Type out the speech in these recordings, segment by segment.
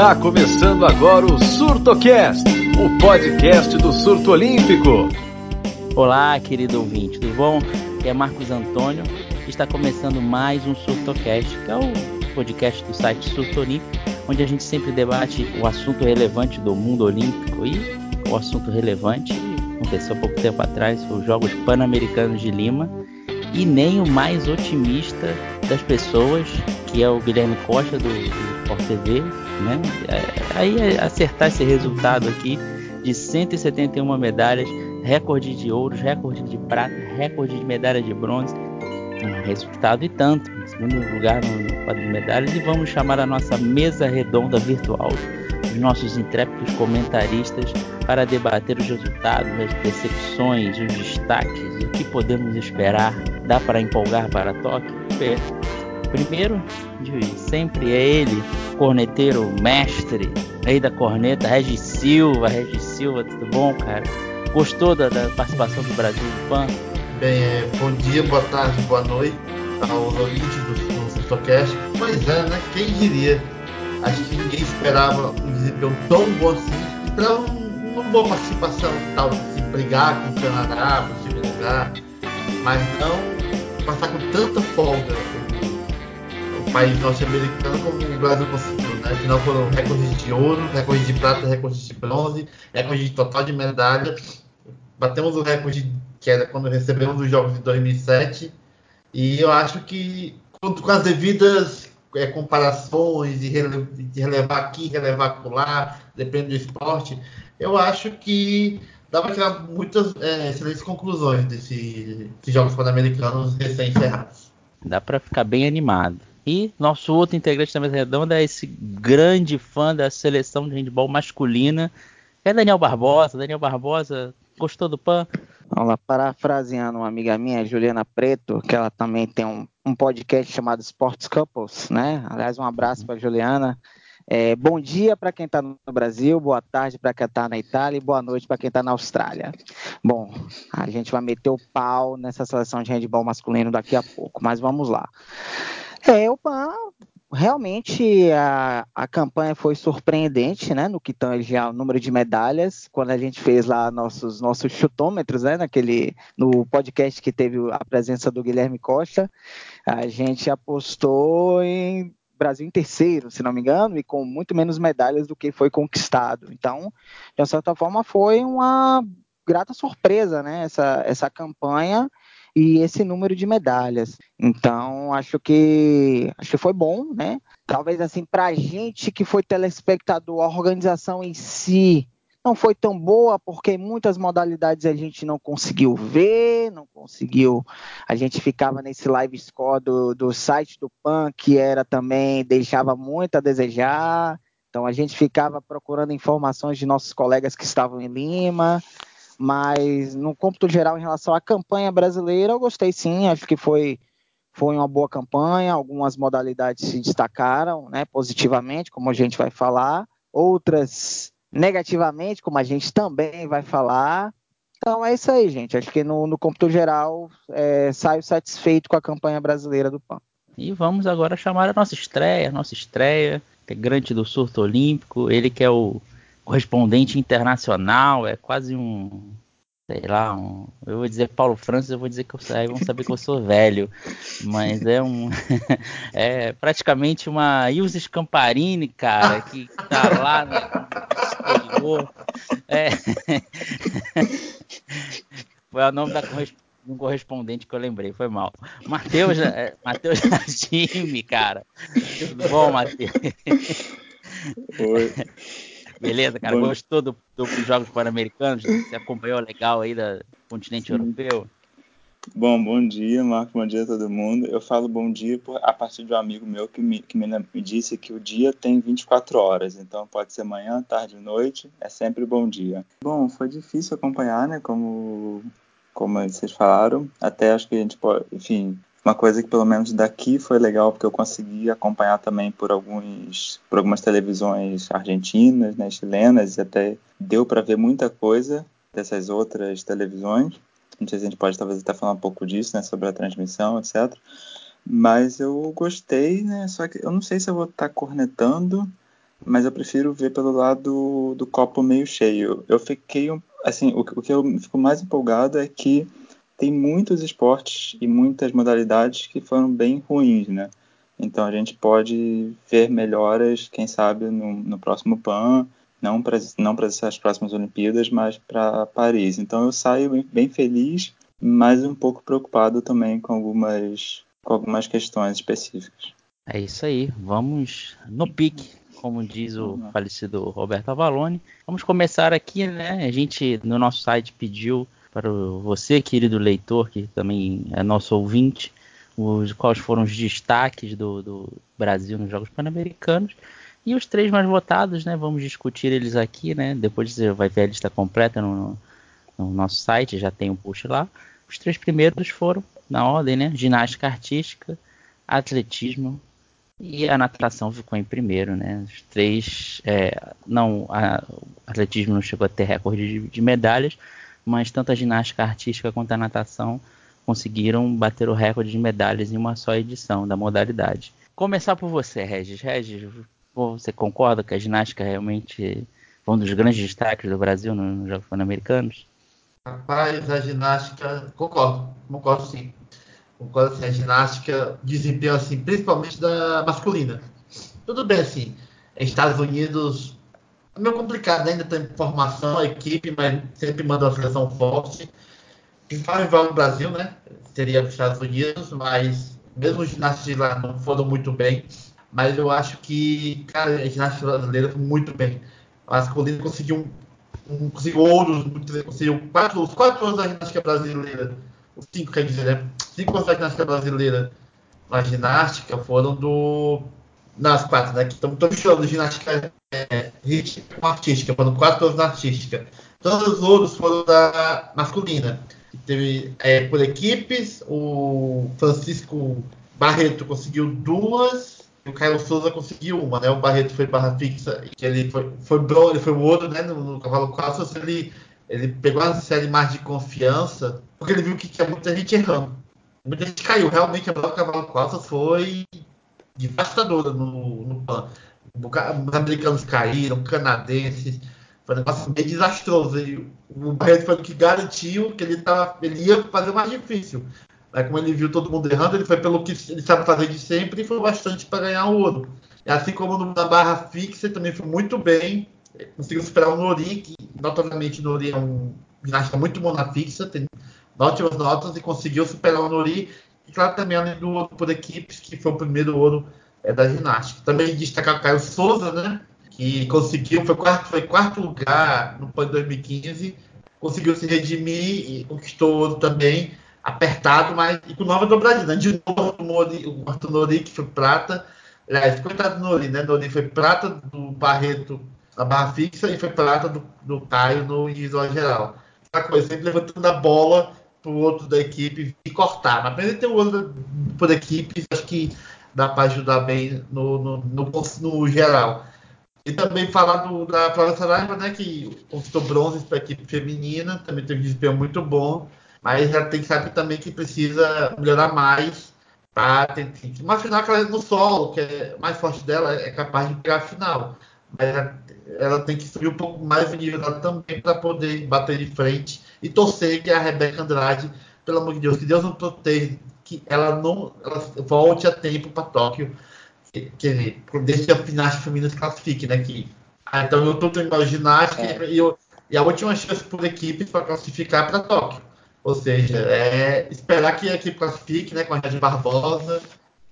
Está começando agora o SurtoCast, o podcast do surto olímpico. Olá, querido ouvinte, tudo bom? Aqui é Marcos Antônio. Está começando mais um SurtoCast, que é o podcast do site Surto Olímpico, onde a gente sempre debate o assunto relevante do mundo olímpico e o assunto relevante aconteceu pouco tempo atrás, os Jogos Pan-Americanos de Lima e nem o mais otimista das pessoas, que é o Guilherme Costa do, do Sport TV, né? É, aí é acertar esse resultado aqui de 171 medalhas, recorde de ouros, recorde de prata, recorde de medalha de bronze, um resultado e tanto, em segundo lugar no quadro de medalhas, e vamos chamar a nossa mesa redonda virtual, os nossos intrépidos comentaristas, para debater os resultados, as decepções, os destaques, o que podemos esperar, dá para empolgar para Tóquio? Primeiro, de sempre é ele, corneteiro mestre, rei da corneta, Regis Silva. Regis Silva, tudo bom, cara? Gostou da, da participação do Brasil PAN? Bem, é, bom dia, boa tarde, boa noite aos ouvintes do, do. Pois é, né? Quem diria? Acho que ninguém esperava um desempenho tão bom assim. Esperava uma boa participação, tal, se brigar com o Canadá, por segundo lugar, mas não passar com tanta folga país norte-americano o Brasil conseguiu, né? Afinal foram recordes de ouro, recordes de prata, recordes de bronze, recorde de total de medalha. Batemos o recorde que era quando recebemos os jogos de 2007 e eu acho que com as devidas é, comparações e rele relevar aqui, relevar lá, depende do esporte, eu acho que dá para tirar muitas é, excelentes conclusões desses desse Jogos Pan-Americanos recém-encerrados. Dá para ficar bem animado. E nosso outro integrante da mesa redonda é esse grande fã da seleção de handball masculina, é Daniel Barbosa. Daniel Barbosa, gostou do PAN? Olha, parafraseando uma amiga minha, Juliana Preto, que ela também tem um, um podcast chamado Sports Couples, né? Aliás, um abraço para Juliana. É, bom dia para quem está no Brasil, boa tarde para quem está na Itália e boa noite para quem está na Austrália. Bom, a gente vai meter o pau nessa seleção de handball masculino daqui a pouco, mas vamos lá. É, o PAN, realmente a, a campanha foi surpreendente, né, no que tange ao número de medalhas, quando a gente fez lá nossos, nossos chutômetros, né, naquele, no podcast que teve a presença do Guilherme Costa, a gente apostou em Brasil em terceiro, se não me engano, e com muito menos medalhas do que foi conquistado. Então, de certa forma, foi uma grata surpresa, né, essa, essa campanha, e esse número de medalhas. Então, acho que acho que foi bom, né? Talvez assim para a gente que foi telespectador, a organização em si não foi tão boa porque muitas modalidades a gente não conseguiu ver, não conseguiu. A gente ficava nesse live score do, do site do PAN que era também deixava muito a desejar. Então a gente ficava procurando informações de nossos colegas que estavam em Lima. Mas no cômputo geral, em relação à campanha brasileira, eu gostei sim, acho que foi, foi uma boa campanha. Algumas modalidades se destacaram né, positivamente, como a gente vai falar, outras negativamente, como a gente também vai falar. Então é isso aí, gente. Acho que no, no cômputo geral é, saio satisfeito com a campanha brasileira do PAN. E vamos agora chamar a nossa estreia, nossa estreia, integrante do surto olímpico, ele que é o correspondente internacional, é quase um, sei lá, um, eu vou dizer Paulo Francis, eu vou dizer que eu aí vão saber que eu sou velho, mas é um é praticamente uma Ilse Scamparini, cara, que tá lá no exterior. É. Foi o nome da um correspondente que eu lembrei, foi mal. Matheus, é, Matheus Jimmy, cara. Tudo bom, Matheus? Oi. Beleza, cara? Bom. Gostou do, do, dos Jogos Pan-Americanos? Você acompanhou legal aí do continente Sim. europeu? Bom, bom dia, Marco. Bom dia a todo mundo. Eu falo bom dia por, a partir de um amigo meu que, me, que me, me, disse que o dia tem 24 horas, então pode ser manhã, tarde, noite, é sempre bom dia. Bom, foi difícil acompanhar, né? Como, como vocês falaram. Até acho que a gente pode, enfim, uma coisa que pelo menos daqui foi legal porque eu consegui acompanhar também por alguns por algumas televisões argentinas, né, chilenas e até deu para ver muita coisa dessas outras televisões. Não sei se a gente pode talvez até falar um pouco disso, né, sobre a transmissão, etc. Mas eu gostei, né? Só que eu não sei se eu vou estar tá cornetando, mas eu prefiro ver pelo lado do copo meio cheio. Eu fiquei, assim, o, o que eu fico mais empolgado é que tem muitos esportes e muitas modalidades que foram bem ruins, né? Então a gente pode ver melhoras, quem sabe, no, no próximo PAN, não para não essas próximas Olimpíadas, mas para Paris. Então eu saio bem, bem, feliz, mas um pouco preocupado também com algumas, com algumas questões específicas. É isso aí, vamos no pique, como diz o falecido Roberto Avalone. Vamos começar aqui, né? A gente no nosso site pediu para você, querido leitor, que também é nosso ouvinte, os, quais foram os destaques do, do Brasil nos Jogos Pan-Americanos. E os três mais votados, né? Vamos discutir eles aqui, né? Depois você vai ver a lista completa no, no nosso site, já tem um post lá. Os três primeiros foram, na ordem, né? Ginástica artística, atletismo e a natação ficou em primeiro, né? Os três, é, não, a, o atletismo não chegou a ter recorde de, de medalhas, mas tanto a ginástica artística quanto a natação conseguiram bater o recorde de medalhas em uma só edição da modalidade. Começar por você, Regis. Regis, você concorda que a ginástica realmente foi um dos grandes destaques do Brasil nos Jogos Pan-Americanos? Rapaz, a ginástica, concordo, concordo sim. Concordo assim, a ginástica desempenho assim, principalmente da masculina. Tudo bem assim, Estados Unidos meio complicado, né? ainda tem formação, a equipe, mas sempre manda uma seleção forte. Principal rival no Brasil, né? Seria os Estados Unidos, mas mesmo os ginastas lá não foram muito bem. Mas eu acho que, cara, a ginástica brasileira foi muito bem. A masculina conseguiu um, conseguiu ouros, conseguiu quatro, os quatro anos da ginástica brasileira, os cinco, quer dizer, né? Cinco anos da ginástica brasileira na ginástica foram do. Nas quatro, né? Que estamos misturando ginástica é, com artística, foram quatro anos na artística. Todos os ouros foram da masculina. Teve é, por equipes, o Francisco Barreto conseguiu duas, o Caio Souza conseguiu uma, né? O Barreto foi barra fixa, que ele foi, foi, ele foi o ouro, né? No, no cavalo quatro, ele, ele pegou a série mais de confiança, porque ele viu que tinha muita gente errando. Muita gente caiu. Realmente, do cavalo quatro foi devastadora no, no PAN. Os americanos caíram, canadenses. Foi um negócio meio desastroso. E o Barreto foi o que garantiu que ele, tava, ele ia fazer mais difícil. Aí, como ele viu todo mundo errando, ele foi pelo que ele sabe fazer de sempre e foi bastante para ganhar o ouro. E assim como na barra fixa, também foi muito bem. Conseguiu superar o Nori, que notoriamente o Nori é um ginasta muito bom na fixa, tem ótimas notas e conseguiu superar o Nori. E claro, também além do ouro por equipes, que foi o primeiro ouro é, da ginástica. Também destacar o Caio Souza, né? Que conseguiu, foi quarto, foi quarto lugar no PAN 2015, conseguiu se redimir e conquistou ouro também apertado, mas e com nova dobradinha. De novo, o, Nori, o Arthur Nori, que foi prata. Aliás, coitado do Nori, né? Nori foi prata do Barreto na barra fixa e foi prata do, do Caio no individual geral. Coisa, sempre levantando a bola para o outro da equipe e cortar. Mas ele tem o outro por equipe, acho que dá para ajudar bem no, no, no, no, geral. E também falar do, da Flávia Saraiva, né, que conquistou bronze para a equipe feminina, também teve um desempenho muito bom mas ela tem que saber também que precisa melhorar mais para ter uma final que ela no solo, que é mais forte dela, é capaz de pegar a final. Mas ela, ela tem que subir um pouco mais o nível dela também para poder bater de frente e torcer que a Rebeca Andrade, pelo amor de Deus, que Deus não proteja, que ela não ela volte a tempo para Tóquio, que, que desde a ginástica feminina se classifique, né? Que, ah, então eu estou treinando ginástica é. e, eu, e a última chance por equipe para classificar para Tóquio. Ou seja, é esperar que a equipe classifique né, com a Red Barbosa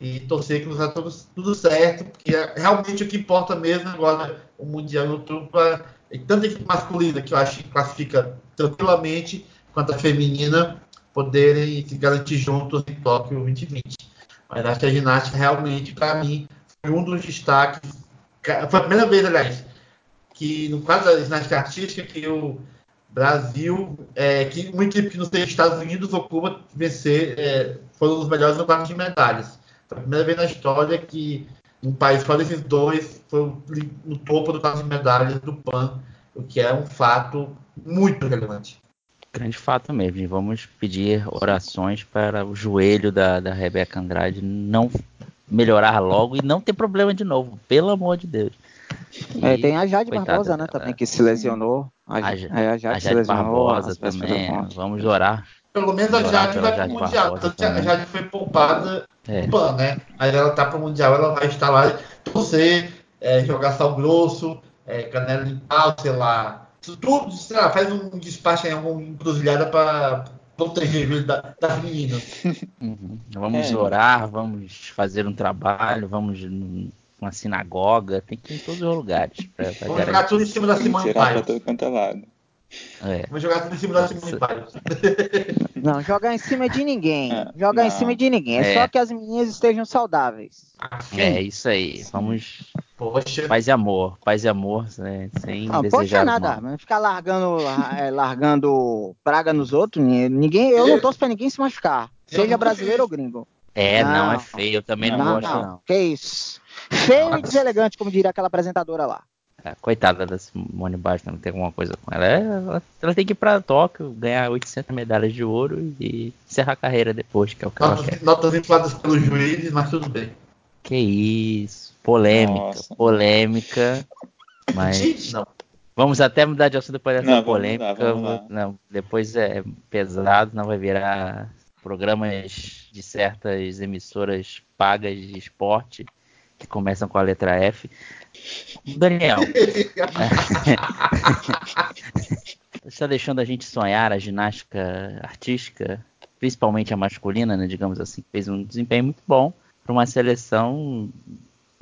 e torcer que nos tudo, tudo certo, porque é realmente o que importa mesmo agora o Mundial no outubro, tanto a equipe masculina, que eu acho que classifica tranquilamente, quanto a feminina, poderem se garantir juntos em Tóquio 2020. Mas acho que a ginástica realmente, para mim, foi um dos destaques. Foi a primeira vez, aliás, que no quadro da ginástica artística que eu Brasil, é, que uma equipe que não seja Estados Unidos ou Cuba vencer, é, foram os melhores no quarto de medalhas. Foi a primeira vez na história que um país fora esses dois foi no topo do quarto de medalhas do PAN, o que é um fato muito relevante. Grande fato mesmo. E vamos pedir orações para o joelho da, da Rebeca Andrade não melhorar logo e não ter problema de novo, pelo amor de Deus. É, tem a Jade Barbosa, né, também, que se lesionou. A, a, é, a Jade, a Jade lesionou, Barbosa também. Vamos orar. Pelo menos a Jade vai pro Mundial. Tanto a Jade foi poupada é. PAN, né? Mas ela tá pro Mundial, ela vai estar lá torcer, é, jogar sal grosso, é, canela em pau, sei lá. Tudo, sei lá, faz um despacho em alguma encruzilhada pra proteger ele da, das meninas. Uhum. Vamos é. orar, vamos fazer um trabalho, vamos numa sinagoga, tem que ir em todos os lugares. Pra, pra vamos jogar tudo em cima da Simone Biles. É. Vamos jogar tudo em cima da Simone Biles. Não, jogar em cima de ninguém. É, jogar não. em cima de ninguém. É, é, só que as meninas estejam saudáveis. É, isso aí. Vamos. Poxa. Paz e amor. Paz e amor, né? sem não, desejar nada. Mal. Ficar largando, é, largando praga nos outros. Ninguém, eu não torço pra ninguém se machucar. Seja brasileiro ou gringo. É, não, não é feio. Eu também não, não gosto, não. não. Que isso. Feio e deselegante, como diria aquela apresentadora lá. É, coitada da Simone Biles, não tem alguma coisa com ela. É, ela. ela. tem que ir pra Tóquio, ganhar 800 medalhas de ouro e encerrar a carreira depois, que é o que notas, ela quer. Notas infladas pelos juízes, mas tudo bem. Que isso. Polêmica, Nossa. polêmica. Mas. Não. Vamos até mudar de assunto depois dessa não, polêmica. Vamos lá, vamos lá. Não, depois é pesado, não vai virar programas de certas emissoras pagas de esporte que começam com a letra F. Daniel. está deixando a gente sonhar a ginástica artística, principalmente a masculina, né, digamos assim, fez um desempenho muito bom para uma seleção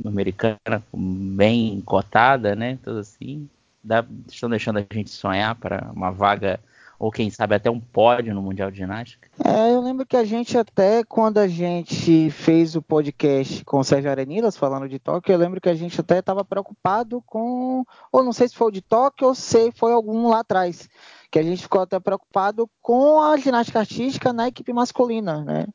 americana bem cotada, né, tudo assim. Dá, estão deixando a gente sonhar para uma vaga ou quem sabe até um pódio no Mundial de Ginástica? É, eu lembro que a gente até quando a gente fez o podcast com o Sérgio Arenilas falando de Tóquio, eu lembro que a gente até estava preocupado com, ou não sei se foi o de Tóquio ou se foi algum lá atrás, que a gente ficou até preocupado com a ginástica artística na equipe masculina, né?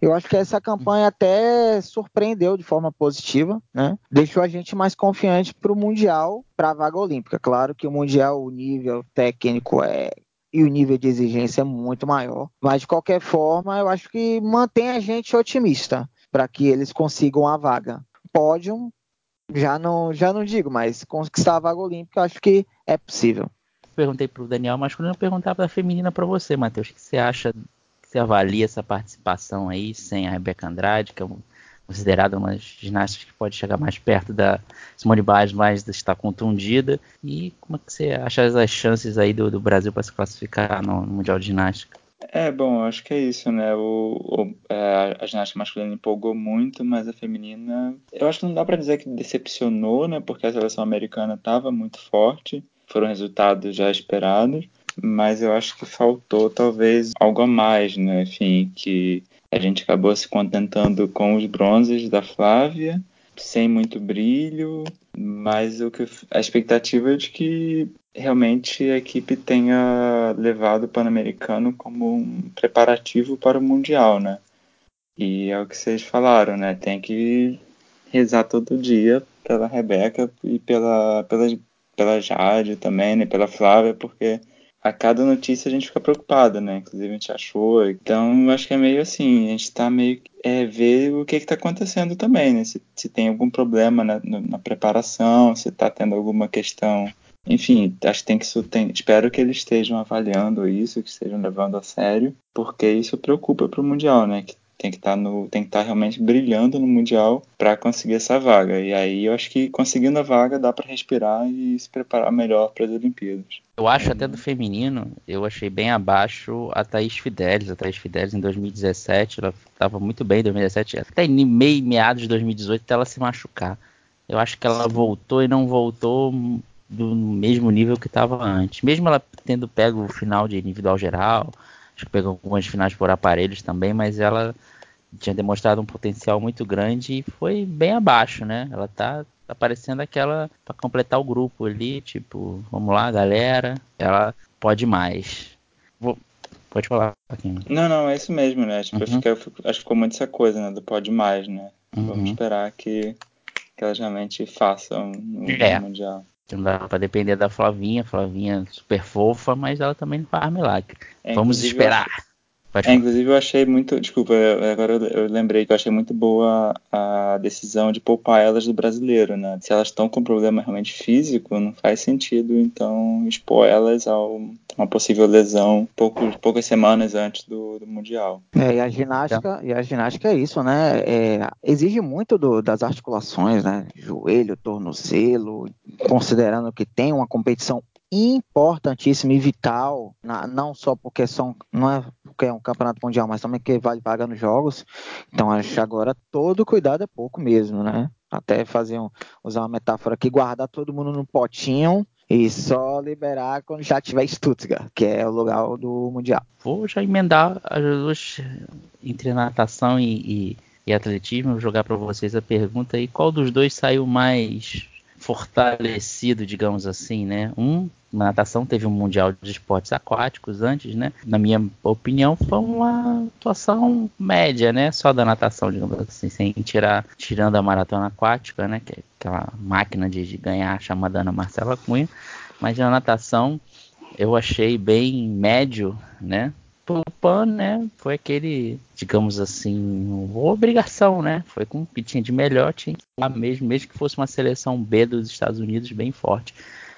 Eu acho que essa campanha até surpreendeu de forma positiva, né? Deixou a gente mais confiante para o Mundial, para a vaga olímpica. Claro que o Mundial, o nível técnico é e o nível de exigência é muito maior. Mas de qualquer forma, eu acho que mantém a gente otimista para que eles consigam a vaga. Pódio, já não, já não digo, mas conquistar a vaga olímpica, acho que é possível. Perguntei para o Daniel masculino, eu perguntava da feminina para você, Matheus. O que você acha? Você avalia essa participação aí sem a Rebeca Andrade, que é um considerada uma ginástica que pode chegar mais perto da Simone Biles, mas está contundida. E como é que você acha as chances aí do, do Brasil para se classificar no, no, Mundial de Ginástica? É, bom, acho que é isso, né? O, o é, a ginástica masculina empolgou muito, mas a feminina, eu acho que não dá para dizer que decepcionou, né? Porque a seleção americana estava muito forte, foram resultados já esperados, mas eu acho que faltou talvez algo a mais, né? Enfim, que a gente acabou se contentando com os bronzes da Flávia, sem muito brilho, mas o que a expectativa é de que realmente a equipe tenha levado o Pan-Americano como um preparativo para o Mundial, né? E é o que vocês falaram, né? Tem que rezar todo dia pela Rebeca e pela, pela, pela Jade também, né? Pela Flávia, porque a cada notícia a gente fica preocupada, né? Inclusive a gente achou. Então, acho que é meio assim, a gente tá meio é, ver o que está acontecendo também, né? Se, se tem algum problema na, na preparação, se está tendo alguma questão. Enfim, acho que tem que tem, espero que eles estejam avaliando isso, que estejam levando a sério, porque isso preocupa para o mundial, né? Que tem que estar tá no, tem que estar tá realmente brilhando no mundial para conseguir essa vaga. E aí eu acho que conseguindo a vaga dá para respirar e se preparar melhor para as Olimpíadas. Eu acho até do feminino, eu achei bem abaixo a Thaís Fidelis. A Thaís Fidelis em 2017, ela estava muito bem em 2017, até meio meados de 2018 até ela se machucar. Eu acho que ela voltou e não voltou do mesmo nível que estava antes. Mesmo ela tendo pego o final de individual geral, acho que pegou algumas finais por aparelhos também, mas ela tinha demonstrado um potencial muito grande e foi bem abaixo, né? Ela tá aparecendo aquela para completar o grupo ali, tipo, vamos lá, galera, ela pode mais. Vou, pode falar, aqui. Não, não, é isso mesmo, né? Tipo, uhum. acho, que, acho que ficou muito essa coisa, né? Do pode mais, né? Uhum. Vamos esperar que, que elas realmente façam no, é. Mundial. Não dá pra depender da Flavinha, Flavinha super fofa, mas ela também não faz milagre. É, Vamos esperar. É, inclusive eu achei muito, desculpa, agora eu lembrei que eu achei muito boa a decisão de poupar elas do brasileiro, né? Se elas estão com problema realmente físico, não faz sentido então expor elas a uma possível lesão poucos, poucas semanas antes do, do mundial. É, e a ginástica, e a ginástica é isso, né? É, exige muito do, das articulações, né? Joelho, tornozelo, considerando que tem uma competição importantíssima e vital, na, não só porque são, não é porque é um campeonato mundial, mas também que vale pagar nos jogos. Então acho que agora todo cuidado é pouco mesmo, né? Até fazer um, usar uma metáfora aqui, guardar todo mundo no potinho e só liberar quando já tiver Stuttgart, que é o lugar do mundial. Vou já emendar as duas entre natação e, e, e atletismo, vou jogar para vocês a pergunta aí, qual dos dois saiu mais fortalecido, digamos assim, né? Um, na natação teve um mundial de esportes aquáticos antes, né? Na minha opinião, foi uma atuação média, né? Só da natação, digamos assim, sem tirar, tirando a maratona aquática, né? Que é aquela máquina de, de ganhar chamada Ana Marcela Cunha. Mas na natação eu achei bem médio, né? PAN, né, foi aquele, digamos assim, obrigação, né? Foi com o que tinha de melhor, tinha que lá mesmo, mesmo que fosse uma seleção B dos Estados Unidos bem forte.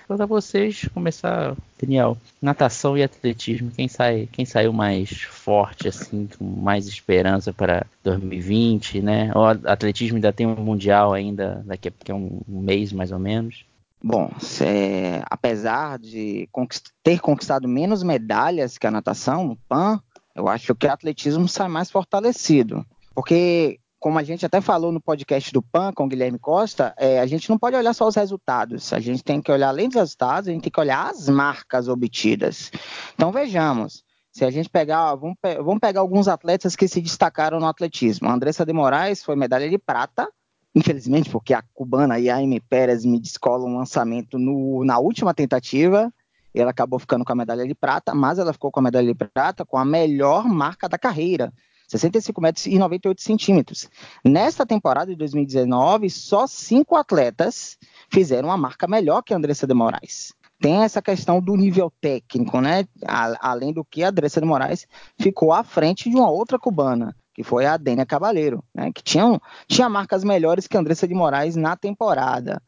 Vou dar vocês começar, Daniel, natação e atletismo, quem sai, quem saiu mais forte assim, com mais esperança para 2020, né? O atletismo ainda tem um mundial ainda daqui a um mês mais ou menos. Bom, é, apesar de conquist ter conquistado menos medalhas que a natação no PAN, eu acho que o atletismo sai mais fortalecido. Porque, como a gente até falou no podcast do PAN com o Guilherme Costa, é, a gente não pode olhar só os resultados. A gente tem que olhar, além dos resultados, a gente tem que olhar as marcas obtidas. Então, vejamos. Se a gente pegar, ó, vamos, pe vamos pegar alguns atletas que se destacaram no atletismo. A Andressa de Moraes foi medalha de prata infelizmente, porque a cubana Yaime Pérez me descola um lançamento no, na última tentativa, ela acabou ficando com a medalha de prata, mas ela ficou com a medalha de prata com a melhor marca da carreira, 65 metros e 98 centímetros. Nesta temporada de 2019, só cinco atletas fizeram uma marca melhor que a Andressa de Moraes. Tem essa questão do nível técnico, né? além do que a Andressa de Moraes ficou à frente de uma outra cubana, que foi a Dênia Cavaleiro, né, que tinha, tinha marcas melhores que a Andressa de Moraes na temporada.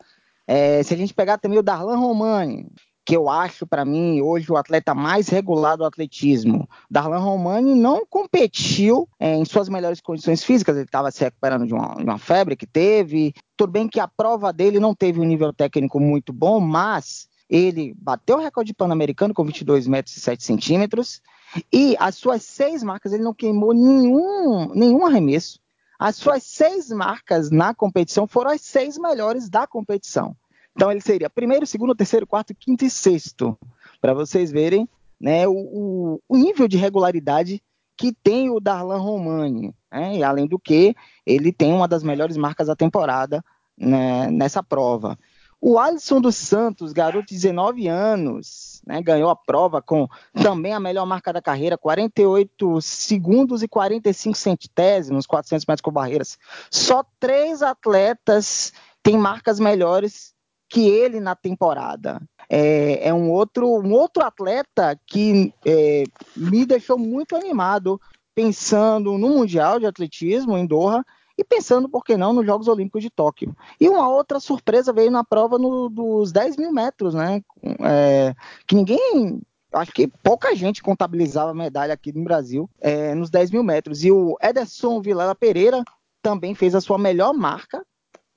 É, se a gente pegar também o Darlan Romani, que eu acho para mim hoje o atleta mais regular do atletismo. Darlan Romani não competiu é, em suas melhores condições físicas, ele estava se recuperando de uma, de uma, febre que teve. Tudo bem que a prova dele não teve um nível técnico muito bom, mas ele bateu o recorde pan-americano com 22 metros e 7 centímetros. E as suas seis marcas, ele não queimou nenhum, nenhum arremesso. As suas seis marcas na competição foram as seis melhores da competição. Então ele seria primeiro, segundo, terceiro, quarto, quinto e sexto. Para vocês verem né, o, o, nível de regularidade que tem o Darlan Romani. Né? E além do que, ele tem uma das melhores marcas da temporada né, nessa prova. O Alisson dos Santos, garoto de 19 anos, né, ganhou a prova com também a melhor marca da carreira, 48 segundos e 45 centésimos, 400 metros com barreiras. Só três atletas têm marcas melhores que ele na temporada. É, é um, outro, um outro atleta que é, me deixou muito animado pensando no Mundial de Atletismo em Doha e pensando, por que não, nos Jogos Olímpicos de Tóquio. E uma outra surpresa veio na prova no, dos 10 mil metros, né? É, que ninguém acho que pouca gente contabilizava medalha aqui no Brasil é, nos 10 mil metros. E o Ederson Vilela Pereira também fez a sua melhor marca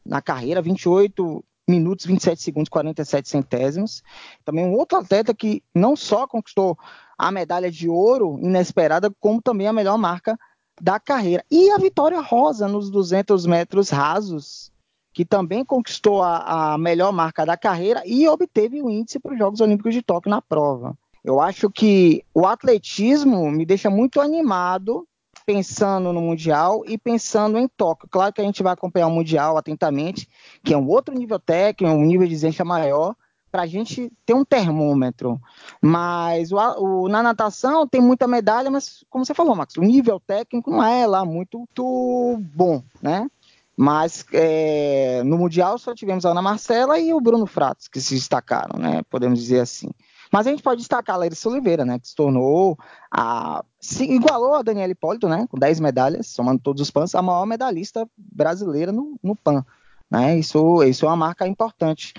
na carreira, 28 minutos, 27 segundos, 47 centésimos. Também um outro atleta que não só conquistou a medalha de ouro inesperada, como também a melhor marca da carreira. E a Vitória Rosa nos 200 metros rasos, que também conquistou a, a melhor marca da carreira e obteve o índice para os Jogos Olímpicos de Tóquio na prova. Eu acho que o atletismo me deixa muito animado pensando no Mundial e pensando em Tóquio. Claro que a gente vai acompanhar o Mundial atentamente, que é um outro nível técnico, um nível de exigência maior, para a gente ter um termômetro. Mas o, o, na natação tem muita medalha, mas como você falou, Max, o nível técnico não é lá muito, muito bom, né? Mas é, no Mundial só tivemos a Ana Marcela e o Bruno Fratos, que se destacaram, né? Podemos dizer assim. Mas a gente pode destacar a Larissa Oliveira, né, que se tornou a se igualou a Daniela Hipólito, né, com 10 medalhas, somando todos os PANs, a maior medalhista brasileira no, no PAN. Né, isso, isso é uma marca importante.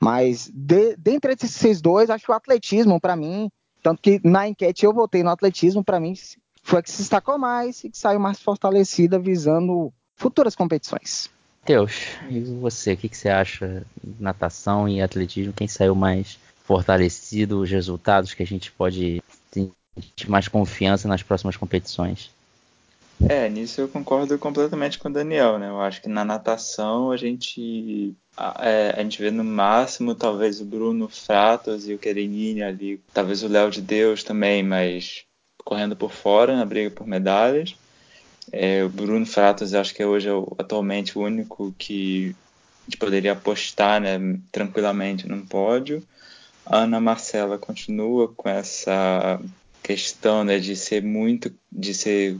Mas de, dentre esses dois, acho que o atletismo, para mim, tanto que na enquete eu votei no atletismo, para mim foi a que se destacou mais e que saiu mais fortalecida visando futuras competições. Teus, e você, o que, que você acha natação e atletismo? Quem saiu mais fortalecido, os resultados que a gente pode ter mais confiança nas próximas competições? É, nisso eu concordo completamente com o Daniel, né? Eu acho que na natação a gente é, a gente vê no máximo talvez o Bruno Fratos e o Querenini ali, talvez o Léo de Deus também, mas correndo por fora na briga por medalhas. É, o Bruno Fratos acho que hoje é o, atualmente o único que a gente poderia apostar né, tranquilamente num pódio. A Ana Marcela continua com essa questão né, de ser muito, de ser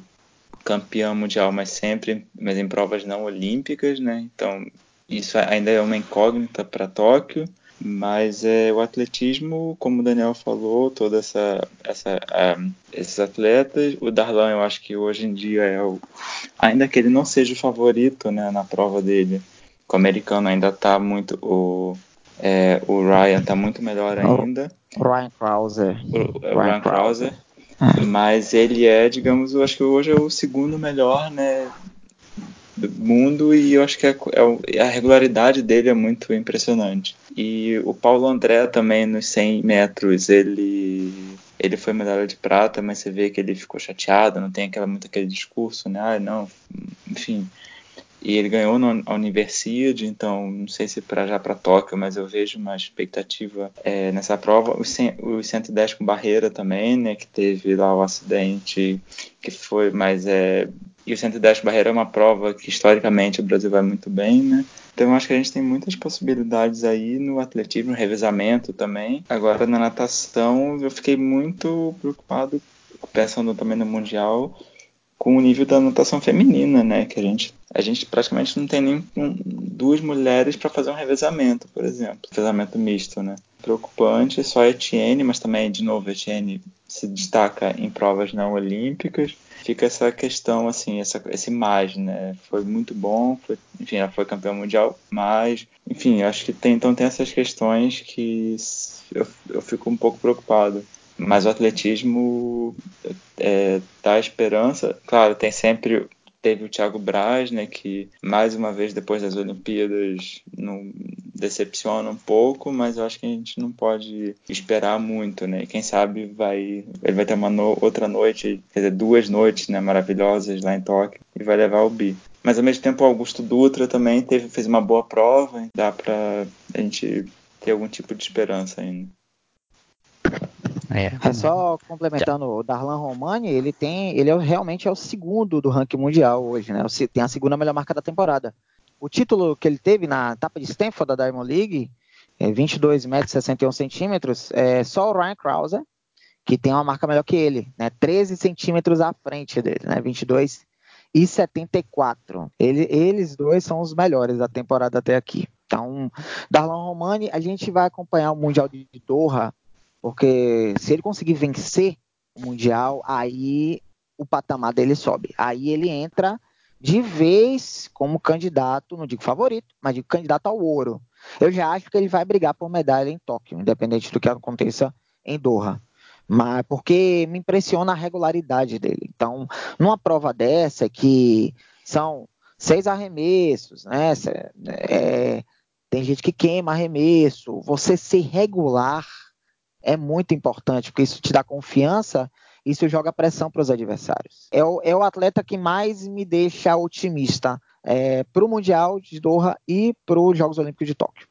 campeã mundial, mas sempre, mas em provas não olímpicas, né? Então isso ainda é uma incógnita para Tóquio, mas é o atletismo, como o Daniel falou, toda essa, essa um, esses atletas, o Darlan eu acho que hoje em dia é o, ainda que ele não seja o favorito, né, na prova dele, o americano ainda está muito o é, o Ryan está muito melhor ainda. Ryan Krause. O, o Ryan, Ryan Krause. Mas ele é, digamos, eu acho que hoje é o segundo melhor, né, do mundo e eu acho que é, é, a regularidade dele é muito impressionante. E o Paulo André também nos 100 metros, ele ele foi medalha de prata, mas você vê que ele ficou chateado, não tem aquela muito aquele discurso, né? Ah, não, enfim, e ele ganhou na Universidade, então não sei se para já para Tóquio, mas eu vejo uma expectativa é, nessa prova. Os, 110 com barreira também, né, que teve lá o acidente, que foi, mas é e o 110 com barreira é uma prova que historicamente o Brasil vai muito bem, né? Então acho que a gente tem muitas possibilidades aí no atletismo, no revezamento também. Agora na natação eu fiquei muito preocupado pensando também no mundial com o nível da natação feminina, né? Que a gente, a gente praticamente não tem nem um, duas mulheres para fazer um revezamento, por exemplo, revezamento misto, né? Preocupante, só a Etienne, mas também de novo a Etienne se destaca em provas não olímpicas. Fica essa questão assim, essa, esse mais, né? Foi muito bom, foi, enfim, ela foi campeã mundial, mas, enfim, acho que tem então tem essas questões que eu, eu fico um pouco preocupado. Mas o atletismo é, dá esperança. Claro, tem sempre teve o Thiago Braz, né, que mais uma vez depois das Olimpíadas não decepciona um pouco, mas eu acho que a gente não pode esperar muito, né? E quem sabe vai ele vai ter uma no, outra noite, quer dizer, duas noites, né, maravilhosas lá em Tóquio e vai levar o bi. Mas ao mesmo tempo o Augusto Dutra também teve fez uma boa prova, dá para a gente ter algum tipo de esperança ainda. É, é só complementando o Darlan Romani, ele tem, ele é, realmente é o segundo do ranking mundial hoje, né? Tem a segunda melhor marca da temporada. O título que ele teve na etapa de Stanford da Diamond League, é 22 metros e 61 centímetros, é só o Ryan Krause, que tem uma marca melhor que ele, né? 13 centímetros à frente dele, né? 22 e 74. Ele, eles dois são os melhores da temporada até aqui. Então, Darlan Romani, a gente vai acompanhar o Mundial de Doha porque se ele conseguir vencer o Mundial, aí o patamar dele sobe. Aí ele entra de vez como candidato, não digo favorito, mas digo candidato ao ouro. Eu já acho que ele vai brigar por medalha em Tóquio, independente do que aconteça em Doha. Mas porque me impressiona a regularidade dele. Então, numa prova dessa que são seis arremessos, né? É, tem gente que queima arremesso. Você ser regular é muito importante, porque isso te dá confiança, isso joga pressão para os adversários. É o, é o atleta que mais me deixa otimista é, para o Mundial de Doha e para os Jogos Olímpicos de Tóquio.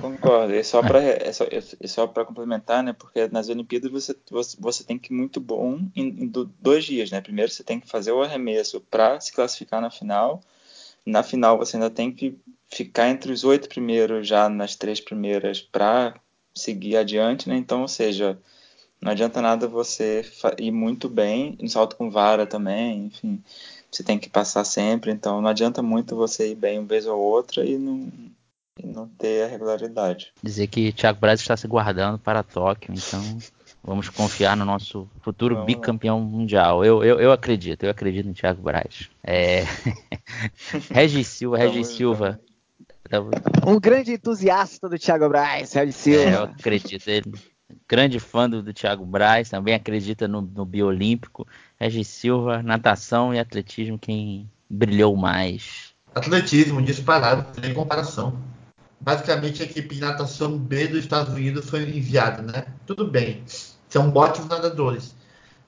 Concordo. E só para é só, é só complementar, né? Porque nas Olimpíadas você, você, você tem que ir muito bom em, em, dois dias, né? Primeiro você tem que fazer o arremesso para se classificar na final. Na final você ainda tem que ficar entre os oito primeiros já nas três primeiras para seguir adiante, né? Então, ou seja, não adianta nada você ir muito bem no salto com vara também, enfim, você tem que passar sempre, então não adianta muito você ir bem uma vez ou outra e não, e não ter a regularidade. Dizer que Thiago Braz está se guardando para Tóquio, então vamos confiar no nosso futuro bicampeão mundial. Eu, eu, eu acredito, eu acredito no Thiago Braz. É... Regis Silva, Regis Silva. Um grande entusiasta do Thiago Braz, Regis Silva. É, eu acredito. Ele, grande fã do, do Thiago Braz, também acredita no, no Biolímpico. Regis Silva, natação e atletismo, quem brilhou mais? Atletismo, disparado, sem comparação basicamente a equipe de natação B dos Estados Unidos foi enviada, né? Tudo bem, são ótimos nadadores.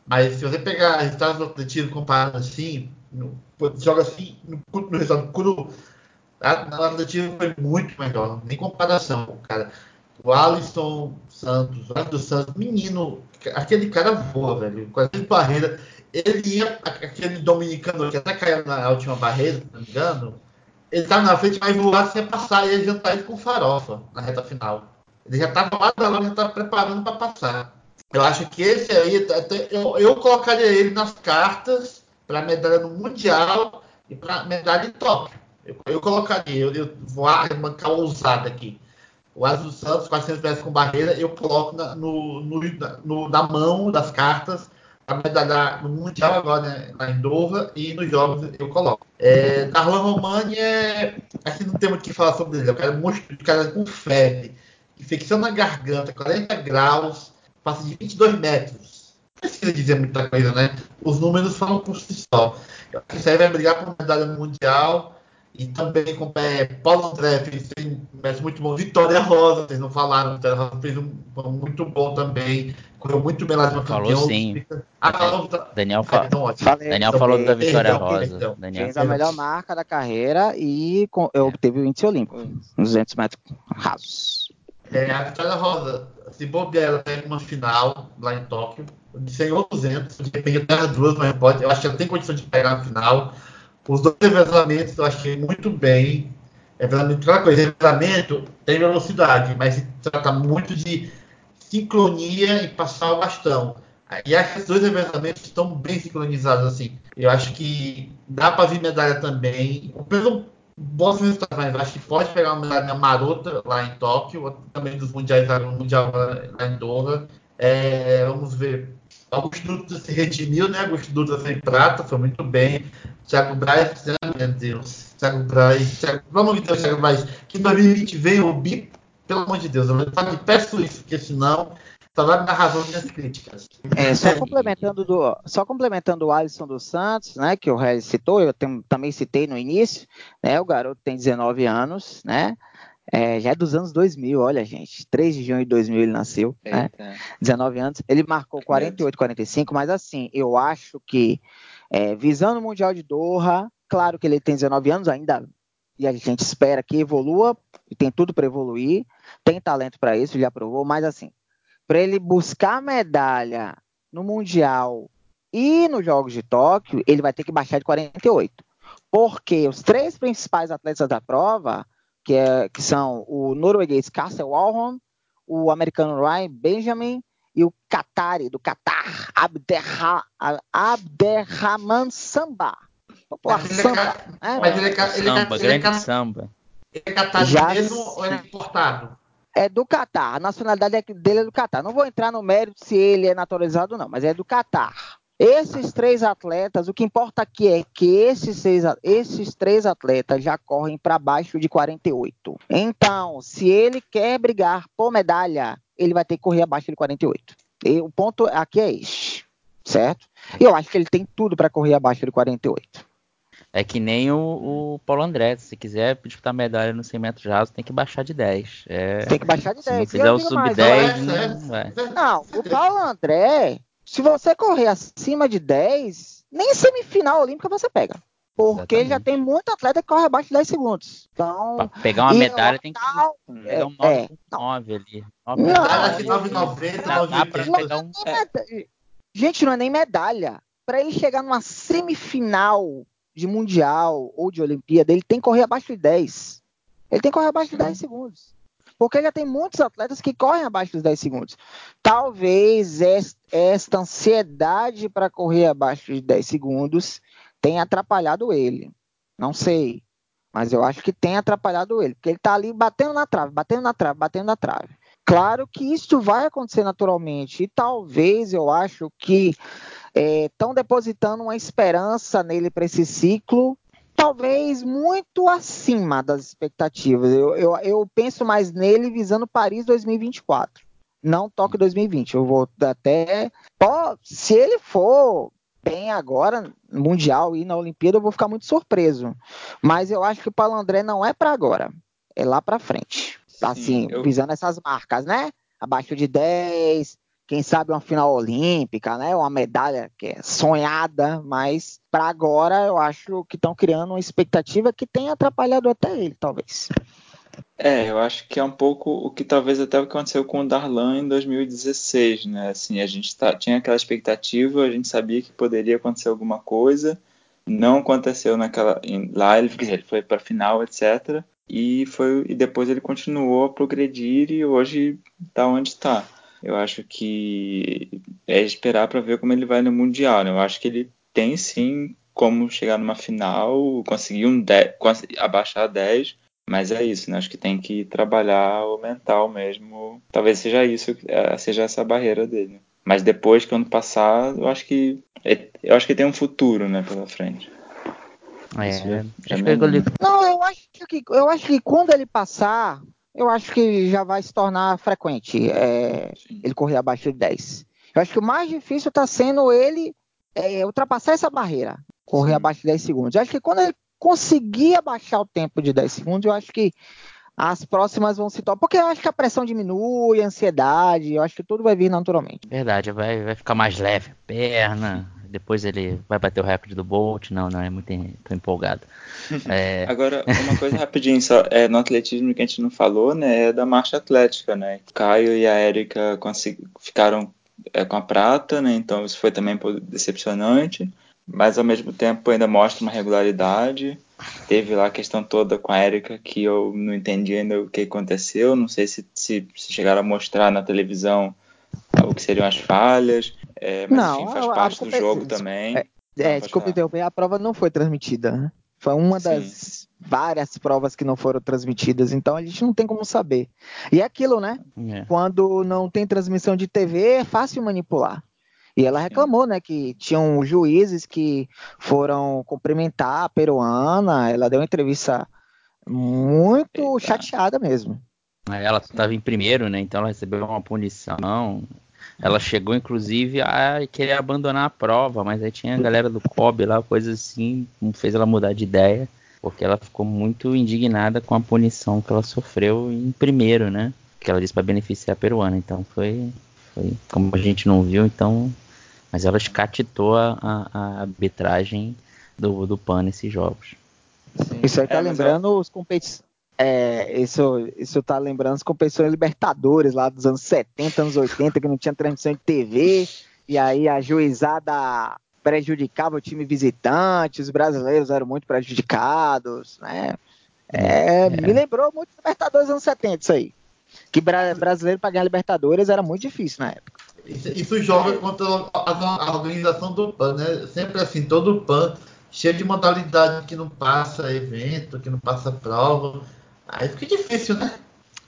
Mas se você pegar resultados do atletismo comparado assim, no, joga assim, no, no resultado cru, no atletismo foi muito melhor, nem comparação, cara. O Alisson Santos, o Alisson Santos, menino, aquele cara voa, velho, com as barreiras. Ele ia, aquele dominicano que até caiu na última barreira, se não me engano, ele estava na frente, mas voar sem passar, e ele jantar ele com farofa na reta final. Ele já estava lá da já estava preparando para passar. Eu acho que esse aí, eu, eu colocaria ele nas cartas para medalha no Mundial e para medalha em Tóquio. Eu, eu colocaria, eu, eu vou arrancar ousada aqui. O Azul Santos, 400 metros com barreira, eu coloco na, no, no, no, na mão das cartas a medalha no Mundial agora, né, lá em Doha, e nos Jogos eu coloco. É, Darlan Romani é. Assim, não tem muito o que falar sobre ele. É um cara, monstro, cara com febre, infecção na garganta, 40 graus, passa de 22 metros. Não precisa dizer muita coisa, né? Os números falam por si só. Isso aí vai brigar por medalha no Mundial. E também com é, Paulo André fez um muito bom. Vitória Rosa, vocês não falaram, Vitória Rosa fez um, um muito bom também. Correu muito bem lá de uma Falou campeão. sim. Ah, falou, Daniel, fa ah, então, Daniel falou da Vitória perdão, Rosa. Perdão. Daniel. Fez a melhor marca da carreira e com, eu obteve o índice olímpico, nos 200 metros rasos. É, a Vitória Rosa, se bobear, ela pega uma final lá em Tóquio, de 100 ou 200, depende até as duas, mas pode. Eu acho que ela tem condição de pegar na final os dois revezamentos eu achei muito bem. Revezamento, aquela coisa, revezamento tem velocidade, mas se trata muito de sincronia e passar o bastão. E acho que os dois revezamentos estão bem sincronizados assim. Eu acho que dá para vir medalha também. O peso bons resultados, mas acho que pode pegar uma medalha marota lá em Tóquio, também dos mundiais lá, mundial lá em Doha. É, vamos ver. Augusto Dutra se redimiu, né? Augusto Dutra sem prata, foi muito bem. Thiago Braz, meu Deus. Thiago Braz, Thiago, vamos ver o Thiago Braz. Que em 2020 veio o bi, pelo amor de Deus, eu só peço isso, porque senão me dar razão nas minhas críticas. É, só complementando do, só complementando o Alisson dos Santos, né, que o Regis citou, eu tem, também citei no início, né, o garoto tem 19 anos, né, é, já é dos anos 2000, olha, gente. 3 de junho de 2000 ele nasceu, né? 19 anos. Ele marcou 48, 45, mas assim, eu acho que é, visando o Mundial de Doha, claro que ele tem 19 anos ainda, e a gente espera que evolua, e tem tudo para evoluir, tem talento para isso, ele aprovou, mas assim, para ele buscar medalha no Mundial e nos Jogos de Tóquio, ele vai ter que baixar de 48. Porque os três principais atletas da prova, que, é, que são o norueguês Castle Walhorn, o americano Ryan Benjamin e o Qatari, do Qatar, Abderra, Abderrahman Samba. Popular mas samba. É, mas ele é, ele samba, ele é, grande samba. Ele é mesmo ou ele é importado? É do Qatar. A nacionalidade dele é do Qatar. Não vou entrar no mérito se ele é naturalizado ou não, mas é do Qatar. Esses três atletas, o que importa aqui é que esses, seis, esses três atletas já correm para baixo de 48. Então, se ele quer brigar por medalha, ele vai ter que correr abaixo de 48. E o ponto aqui é este, certo? E eu acho que ele tem tudo para correr abaixo de 48. É que nem o, o, Paulo André, se quiser disputar medalha no 100 metros raso, tem que baixar de 10. É... Tem que baixar de 10. Se não fizer o sub 10, não, é. não, o Paulo André, se você correr acima de 10, nem semifinal olímpica você pega. Porque Exatamente. já tem muito atleta que corre abaixo de 10 segundos. Então, pra pegar uma medalha tem que pegar um 9, é, 9 ali. 9 não, medalha, 9,90, Gente, não é nem medalha. Para ele chegar numa semifinal de Mundial ou de Olimpíada, ele tem que correr abaixo de 10. Ele tem que correr abaixo de 10 segundos. Porque já tem muitos atletas que correm abaixo dos 10 segundos. Talvez esta ansiedade para correr abaixo de 10 segundos tenha atrapalhado ele. Não sei. Mas eu acho que tem atrapalhado ele, porque ele está ali batendo na trave, batendo na trave, batendo na trave. Claro que isso vai acontecer naturalmente, e talvez eu acho que estão é, depositando uma esperança nele para esse ciclo, talvez muito acima das expectativas. Eu, eu, eu penso mais nele visando Paris 2024 não Tóquio 2020. Eu vou até. Se ele for bem agora, Mundial e na Olimpíada, eu vou ficar muito surpreso. Mas eu acho que o Paulo André não é para agora, é lá para frente. Sim, assim, eu... visando essas marcas, né? Abaixo de 10, quem sabe uma final olímpica, né? Uma medalha que é sonhada, mas para agora eu acho que estão criando uma expectativa que tem atrapalhado até ele, talvez. É, eu acho que é um pouco o que talvez até aconteceu com o Darlan em 2016, né? Assim, a gente tá, tinha aquela expectativa, a gente sabia que poderia acontecer alguma coisa, não aconteceu naquela em, lá, ele, ele foi para a final, etc. E foi e depois ele continuou a progredir e hoje está onde está. Eu acho que é esperar para ver como ele vai no mundial. Né? Eu acho que ele tem sim como chegar numa final, conseguir um 10, abaixar 10 mas é isso, né? Acho que tem que trabalhar o mental mesmo. Talvez seja isso, é, seja essa barreira dele. Mas depois que ano passar, eu acho que eu acho que tem um futuro, né, pela frente. É, já, já me... Não, eu acho que eu acho que quando ele passar, eu acho que já vai se tornar frequente é, ele correr abaixo de 10. Eu acho que o mais difícil está sendo ele é, ultrapassar essa barreira, correr Sim. abaixo de 10 segundos. Eu acho que quando ele conseguir abaixar o tempo de 10 segundos, eu acho que as próximas vão se tornar. Porque eu acho que a pressão diminui, a ansiedade, eu acho que tudo vai vir naturalmente. Verdade, vai, vai ficar mais leve a perna. Depois ele vai bater o recorde do Bolt. Não, não, é muito tô empolgado. É... Agora, uma coisa rapidinho só. É, no atletismo que a gente não falou, né? É da marcha atlética, né? Caio e a Érica ficaram é, com a prata, né? Então isso foi também decepcionante mas ao mesmo tempo ainda mostra uma regularidade. Teve lá a questão toda com a Erika que eu não entendi ainda o que aconteceu. Não sei se, se, se chegaram a mostrar na televisão o que seriam as falhas. É, mas não, enfim, faz a, parte a, do jogo também. É, é desculpa interromper, a prova não foi transmitida. Né? Foi uma Sim. das várias provas que não foram transmitidas, então a gente não tem como saber. E é aquilo, né? É. Quando não tem transmissão de TV, é fácil manipular. E ela reclamou, né, que tinham juízes que foram cumprimentar a peruana. Ela deu uma entrevista muito Eita. chateada mesmo. Ela estava em primeiro, né? Então ela recebeu uma punição. Ela chegou, inclusive, a querer abandonar a prova, mas aí tinha a galera do COB lá, coisa assim, fez ela mudar de ideia, porque ela ficou muito indignada com a punição que ela sofreu em primeiro, né? Que ela disse para beneficiar a peruana. Então foi, foi, como a gente não viu, então mas ela escatitou a, a, arbitragem do, do PAN nesses jogos. Sim. Isso aí tá é, lembrando eu... os competições. É, isso, isso tá lembrando as competições Libertadores lá dos anos 70, anos 80, que não tinha transmissão de TV, e aí a juizada prejudicava o time visitante, os brasileiros eram muito prejudicados, né? É, é. Me lembrou muito Libertadores anos 70, isso aí. Que bra brasileiro para ganhar Libertadores era muito difícil na época. Isso, isso joga contra a, a, organização do PAN, né? Sempre assim, todo o PAN cheio de modalidade que não passa evento, que não passa prova. Aí fica difícil, né?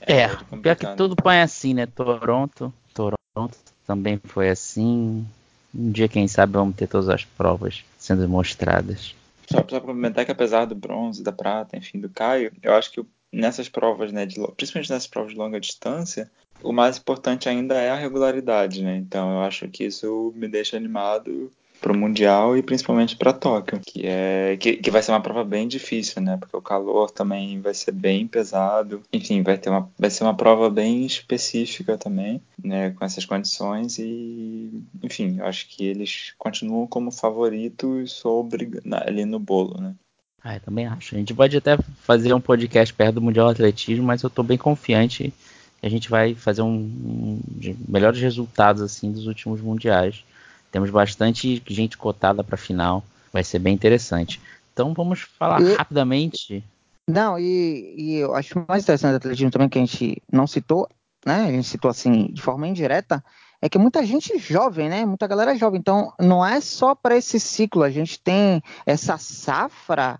É, é pior que tudo PAN é assim, né? Toronto, Toronto também foi assim. Um dia, quem sabe, vamos ter todas as provas sendo mostradas. Só para complementar que apesar do bronze, da prata, enfim, do Caio, eu acho que nessas provas, né, de, principalmente nessas provas de longa distância, o mais importante ainda é a regularidade, né? Então eu acho que isso me deixa animado para o mundial e principalmente para Tóquio, que é que, que, vai ser uma prova bem difícil, né? Porque o calor também vai ser bem pesado. Enfim, vai ter uma vai ser uma prova bem específica também, né? Com essas condições e enfim, eu acho que eles continuam como favoritos sobre ali no bolo, né? Ah, eu também acho. A gente pode até fazer um podcast perto do Mundial Atletismo, mas eu estou bem confiante que a gente vai fazer um, um melhores resultados assim dos últimos mundiais. Temos bastante gente cotada para final, vai ser bem interessante. Então vamos falar e, rapidamente. Não, e, e, eu acho mais interessante do atletismo também que a gente não citou, né? A gente citou assim de forma indireta, é que muita gente jovem, né? Muita galera jovem. Então não é só para esse ciclo, a gente tem essa safra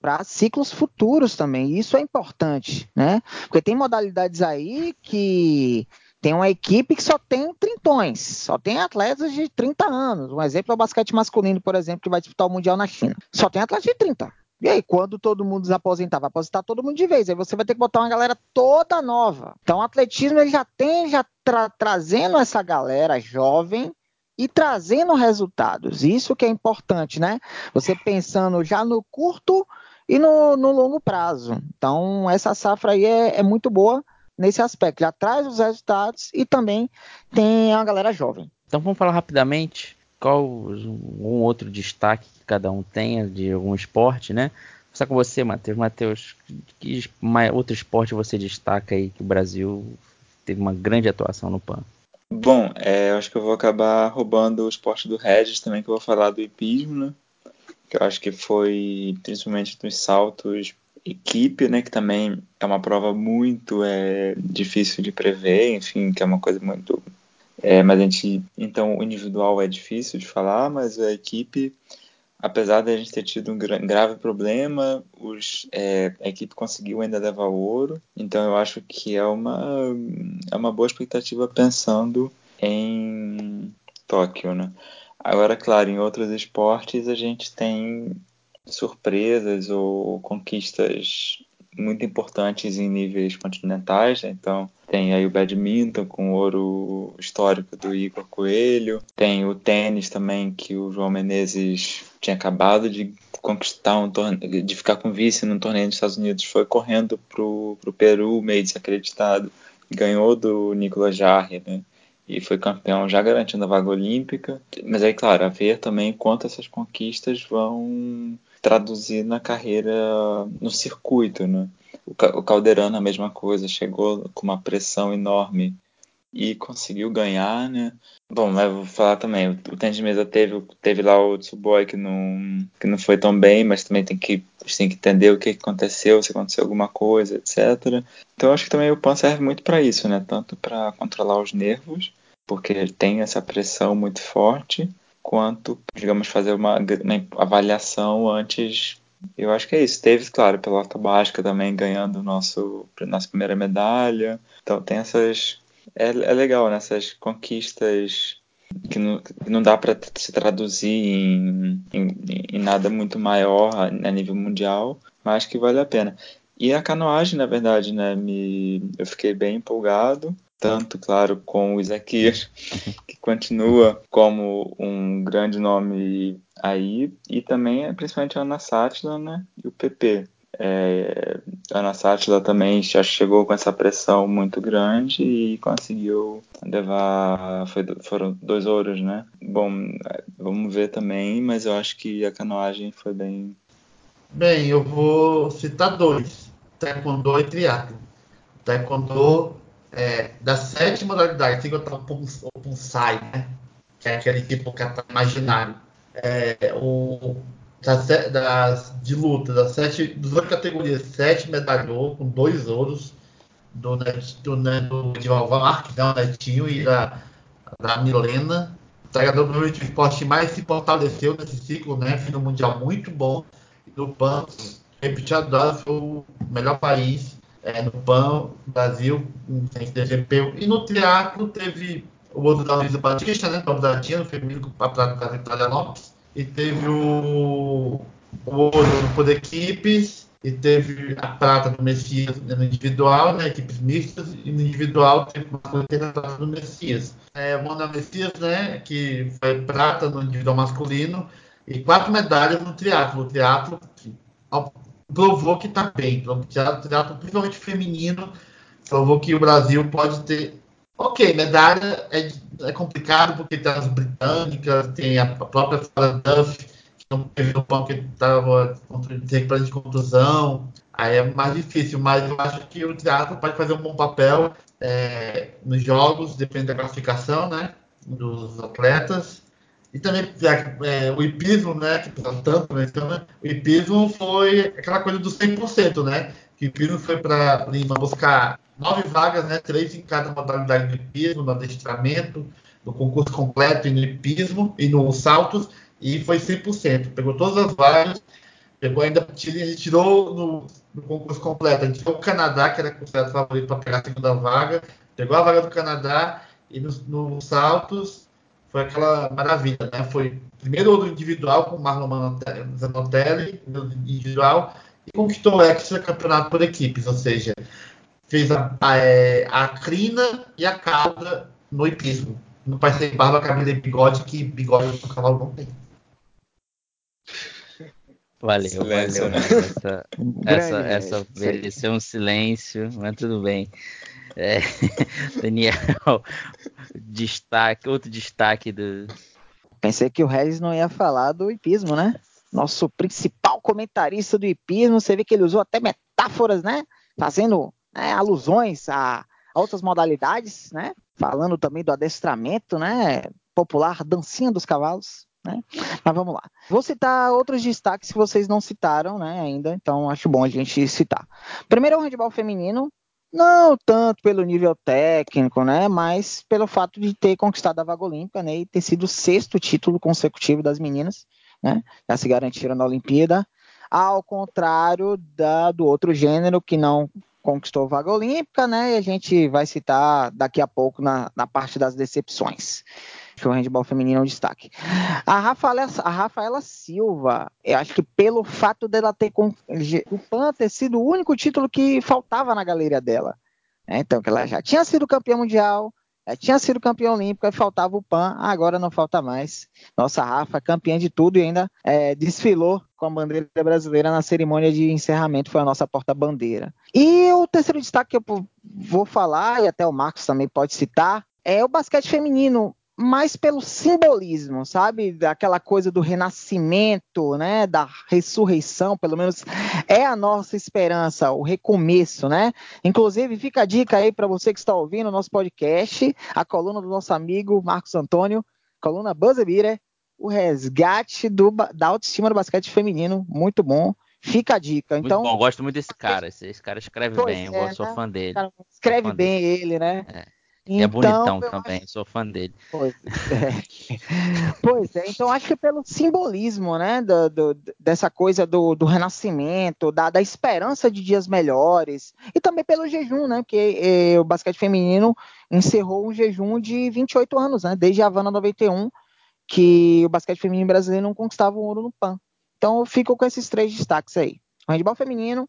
para ciclos futuros também. Isso é importante, né? Porque tem modalidades aí que tem uma equipe que só tem trintões, só tem atletas de 30 anos. Um exemplo é o basquete masculino, por exemplo, que vai disputar o Mundial na China. Só tem atletas de 30. E aí, quando todo mundo desaposentar, vai aposentar todo mundo de vez. Aí você vai ter que botar uma galera toda nova. Então, o atletismo ele já tem, já tra trazendo essa galera jovem e trazendo resultados. Isso que é importante, né? Você pensando já no curto e no, no longo prazo. Então, essa safra aí é, é muito boa nesse aspecto. Já traz os resultados e também tem a galera jovem. Então vamos falar rapidamente qual um outro destaque que cada um tenha de algum esporte, né? Só com você, Matheus. Matheus, que outro esporte você destaca aí que o Brasil teve uma grande atuação no PAN? Bom, é, eu acho que eu vou acabar roubando o esporte do Regis também, que eu vou falar do hipismo, né? Que eu acho que foi, principalmente nos saltos equipe, né, que também é uma prova muito é, difícil de prever, enfim, que é uma coisa muito. É, mas a gente, então, o individual é difícil de falar, mas a equipe, apesar de a gente ter tido um grave problema, os, é, a equipe conseguiu ainda levar o ouro, então eu acho que é uma, é uma boa expectativa pensando em Tóquio, né? Agora, claro, em outros esportes a gente tem surpresas ou conquistas muito importantes em níveis continentais. Né? Então, tem aí o badminton com o ouro histórico do Igor Coelho, tem o tênis também que o João Menezes tinha acabado de conquistar um torneio, de ficar com vice no torneio dos Estados Unidos, foi correndo pro, pro Peru meio desacreditado, ganhou do Nicolas Jarre, né? E foi campeão já garantindo a vaga olímpica. Mas aí, claro, a ver também quanto essas conquistas vão traduzir na carreira no circuito, né? O Calderano a mesma coisa, chegou com uma pressão enorme e conseguiu ganhar, né? Bom, mas vou falar também, o tênis de mesa teve, teve lá o Tsuboi que não, que não foi tão bem, mas também tem que, tem que entender o que aconteceu, se aconteceu alguma coisa, etc. Então acho que também o PAN serve muito para isso, né? Tanto para controlar os nervos, porque ele tem essa pressão muito forte, quanto, digamos, fazer uma, uma avaliação antes. Eu acho que é isso. Teve, claro, pelota básica também ganhando nosso, nossa primeira medalha. Então tem essas. É, é legal, nessas né? conquistas que não, que não dá para se traduzir em, em, em, nada muito maior a, a, nível mundial, mas que vale a pena. E a canoagem, na verdade, né, me, eu fiquei bem empolgado tanto, claro, com o Isaquias, que continua como um grande nome aí, e também, principalmente, a Ana Sátila né, e o PP. É, a Ana Sátila também já chegou com essa pressão muito grande e conseguiu levar. Foi, foram dois ouros, né? Bom, vamos ver também, mas eu acho que a canoagem foi bem. Bem, eu vou citar dois: Taekwondo e Triatlo. Taekwondo é, sete modalidades, sem contar o Punsai, né? Que é aquele tipo que é imaginário. É, o, das, das, de luta, das sete, das oito categorias, sete medalhou com dois ouros do, do, né, do Edivaldo Marques, né, Netinho, e da, da Milena. O treinador provavelmente o esporte mais se fortaleceu nesse ciclo, né? Fim do Mundial muito bom. E no PAN, repetido, foi o melhor país é, no PAN, Brasil, tem DGP. E no teatro teve o outro da Luísa Batista, né? Da Bratina, feminino, a prata da Vitória Lopes. E teve o, o por equipes. E teve a prata do Messias no individual, né? Equipes mistas. E no individual teve uma prata do Messias. É, Mona Messias, né? Que foi prata no individual masculino. E quatro medalhas no triatlo. O triatlo, provou que está bem. O teatro, principalmente feminino, provou que o Brasil pode ter. Ok, medalha é, é complicado porque tem as britânicas, tem a própria Sarah Duff, que não teve no pão que estava de contusão. Aí é mais difícil, mas eu acho que o teatro pode fazer um bom papel é, nos jogos, depende da classificação né, dos atletas. E também é, o hipismo, né, que tanto menciona, né, o hipismo foi aquela coisa do 100%, né? Que o hipismo foi para Lima buscar nove vagas, né, três em cada modalidade do hipismo, no adestramento, no concurso completo e no hipismo e nos saltos, e foi 100%. Pegou todas as vagas Pegou ainda, a gente tirou no, no, concurso completo, a gente tirou o Canadá, que era considerado favorito para pegar a segunda vaga, pegou a vaga do Canadá e nos, nos saltos foi aquela maravilha, né? Foi primeiro ouro individual com o Marlon Zanotelli, individual, e conquistou o extra campeonato por equipes, ou seja, fez a, a, é, a crina e a cauda no hipismo. No pai sem barba, cabelo e bigode, que bigode no cavalo não tem. Valeu, silêncio. valeu. Essa, essa, essa mereceu um silêncio, mas tudo bem. É, Daniel, destaque, outro destaque do. Pensei que o Regis não ia falar do hipismo, né? Nosso principal comentarista do hipismo, você vê que ele usou até metáforas, né? Fazendo né, alusões a, outras modalidades, né? Falando também do adestramento, né? Popular, dancinha dos cavalos. Né? Mas vamos lá. Vou citar outros destaques que vocês não citaram né, ainda, então acho bom a gente citar. Primeiro é o handebol feminino, não tanto pelo nível técnico, né, mas pelo fato de ter conquistado a vaga olímpica né, e ter sido o sexto título consecutivo das meninas, né, já se garantiram na Olimpíada, ao contrário da, do outro gênero que não conquistou vaga olímpica, né, e a gente vai citar daqui a pouco na, na parte das decepções que o handball feminino é um destaque. A Rafaela, a Rafaela Silva, eu acho que pelo fato dela ter o PAN ter sido o único título que faltava na galeria dela. Né? Então, que ela já tinha sido campeã mundial, tinha sido campeã olímpica e faltava o PAN, agora não falta mais. Nossa Rafa, campeã de tudo e ainda é, desfilou com a bandeira brasileira na cerimônia de encerramento, foi a nossa porta-bandeira. E o terceiro destaque que eu vou falar, e até o Marcos também pode citar, é o basquete feminino mais pelo simbolismo, sabe? Daquela coisa do renascimento, né? Da ressurreição, pelo menos é a nossa esperança, o recomeço, né? Inclusive, fica a dica aí para você que está ouvindo o nosso podcast, a coluna do nosso amigo Marcos Antônio, coluna Buzzer o resgate do, da autoestima do basquete feminino, muito bom. Fica a dica. Então, muito bom, gosto muito desse cara. Esse, esse cara escreve bem, é, eu sou né? fã dele. escreve bem dele. ele, né? É. Então, é bonitão também, acho... sou fã dele. Pois é. pois é, então acho que pelo simbolismo, né, do, do, dessa coisa do, do renascimento, da, da, esperança de dias melhores, e também pelo jejum, né, porque eh, o basquete feminino encerrou um jejum de 28 anos, né, desde a Havana 91, que o basquete feminino brasileiro não conquistava o ouro no PAN. Então eu fico com esses três destaques aí. O handebol feminino,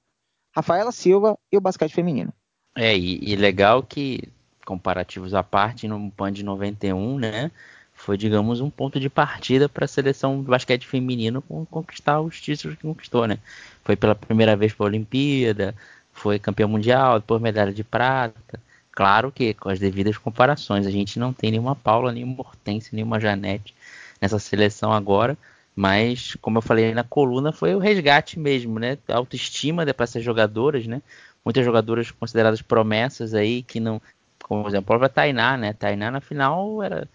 Rafaela Silva e o basquete feminino. É, e, e legal que comparativos à parte, no PAN de 91, né? Foi, digamos, um ponto de partida para a seleção de basquete feminino conquistar os títulos que conquistou, né? Foi pela primeira vez para a Olimpíada, foi campeão mundial, depois medalha de prata. Claro que com as devidas comparações, a gente não tem nenhuma Paula, nenhuma Hortência, nenhuma Janete nessa seleção agora, mas como eu falei na coluna, foi o resgate mesmo, né? A autoestima para essas jogadoras, né? Muitas jogadoras consideradas promessas aí que não como exemplo, a própria Tainá, né? Tainá na final era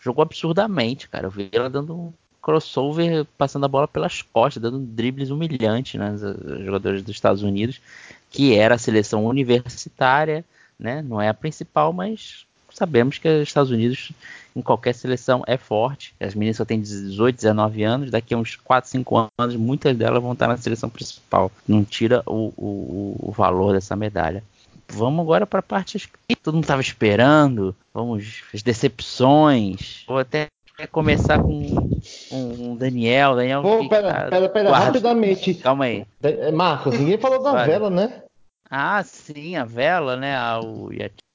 jogou absurdamente, cara. Eu vi ela dando um crossover, passando a bola pelas costas, dando dribles humilhantes né? jogadores dos Estados Unidos, que era a seleção universitária, né? Não é a principal, mas sabemos que os Estados Unidos em qualquer seleção é forte. As meninas só têm 18, 19 anos, daqui a uns 4, 5 anos, muitas delas vão estar na seleção principal. Não tira o, o, o valor dessa medalha vamos agora para a parte que todo mundo estava esperando. Vamos, as decepções. Vou até começar com, o Daniel. Daniel Pô, que, pera, cara, pera, pera, guarda. rapidamente. Calma aí. É, Marcos, ninguém falou da vela, né? Ah, sim, a vela, né? O,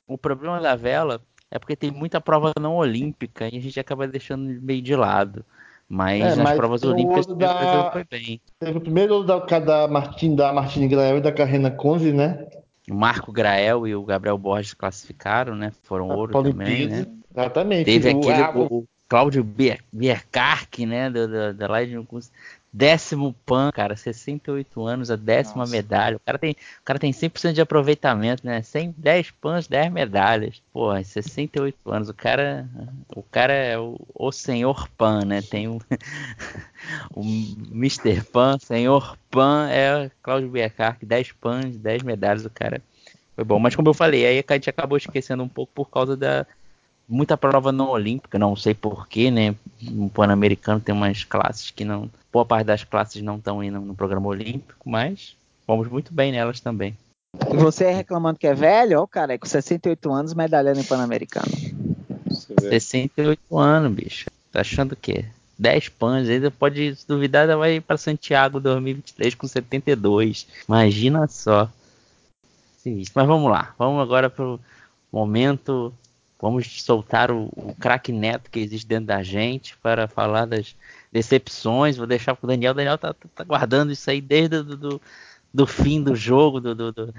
o problema da vela é porque tem muita prova não olímpica e a gente acaba deixando meio de lado. Mas é, nas mas provas olímpicas da... foi bem. Teve o primeiro da, da Martin, da Martine Grael e da Carrena Conze, né? O Marco Grael e o Gabriel Borges classificaram, né? Foram ouro também, né? Exatamente. Teve o, aquele o, o Cláudio Bierkark, né? Da, da, da Live Décimo PAN, cara, 68 anos, a décima Nossa. medalha. O cara, tem, o cara tem 100% de aproveitamento, né? 100, 10 PANs, 10 medalhas. Pô, 68 anos. O cara, o cara é o, o senhor PAN, né? Tem o, o Mr. PAN, senhor PAN é Cláudio Bierkark, 10 PANs, 10 medalhas. O cara foi bom. Mas como eu falei, aí a gente acabou esquecendo um pouco por causa da, muita prova não olímpica, não sei porquê, né? No Pan-Americano tem umas classes que não. Boa parte das classes não estão indo no programa olímpico, mas fomos muito bem nelas também. E você reclamando que é velho, ó, cara, é com 68 anos, medalhando em Pan-Americano. 68 anos, bicho. Tá achando o quê? 10 pães, ainda pode se duvidar, ainda vai para Santiago 2023 com 72. Imagina só. Mas vamos lá, vamos agora pro momento. Vamos soltar o, o craque neto que existe dentro da gente para falar das decepções. Vou deixar pro Daniel. O Daniel tá, tá, tá guardando isso aí desde do, do, do fim do jogo, do, do, do...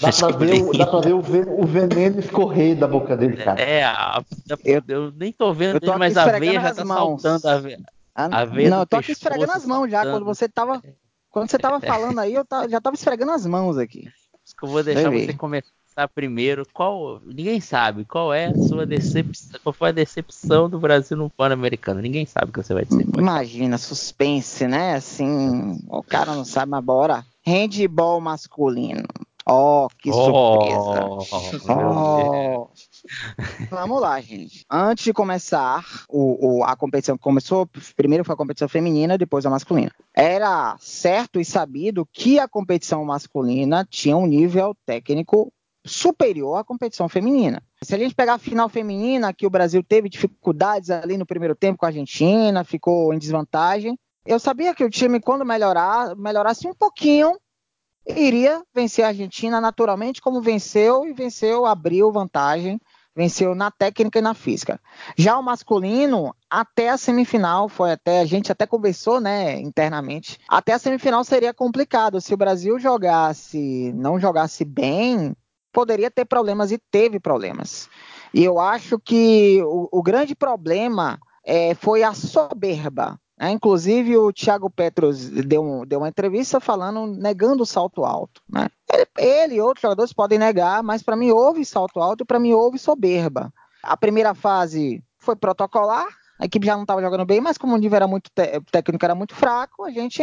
dá, pra ver, o, dá pra ver o, o veneno escorrer da boca dele, cara. É, a, eu, eu, nem tô vendo, tô mas a veia já tá mãos. saltando. A veia, a, a veia não, eu tô aqui esfregando as mãos já. Quando você tava, quando você tava falando aí, eu já tava esfregando as mãos aqui. Eu vou deixar você começar primeiro. Qual, ninguém sabe qual é a sua decepção, qual foi a decepção do Brasil no Pan-Americano. Ninguém sabe o que você vai dizer. Imagina, suspense, né? Assim, o cara não sabe, mas bora. Handball masculino. Oh, que surpresa. Oh, oh. Vamos lá, gente. Antes de começar o, o, a competição, começou primeiro foi a competição feminina, depois a masculina. Era certo e sabido que a competição masculina tinha um nível técnico superior à competição feminina. Se a gente pegar a final feminina, que o Brasil teve dificuldades ali no primeiro tempo com a Argentina, ficou em desvantagem, eu sabia que o time, quando melhorar, melhorasse um pouquinho, iria vencer a Argentina naturalmente, como venceu, e venceu, abriu vantagem, venceu na técnica e na física. Já o masculino, até a semifinal, foi até, a gente até conversou, né, internamente, até a semifinal seria complicado. Se o Brasil jogasse, não jogasse bem, poderia ter problemas e teve problemas. E eu acho que o, o grande problema é, foi a soberba. Né? Inclusive, o Thiago Petros deu, deu, uma entrevista falando, negando o salto alto. Né? Ele, ele, e outros jogadores podem negar, mas para mim houve salto alto e para mim houve soberba. A primeira fase foi protocolar, a equipe já não estava jogando bem, mas como o nível era muito técnico era muito fraco, a gente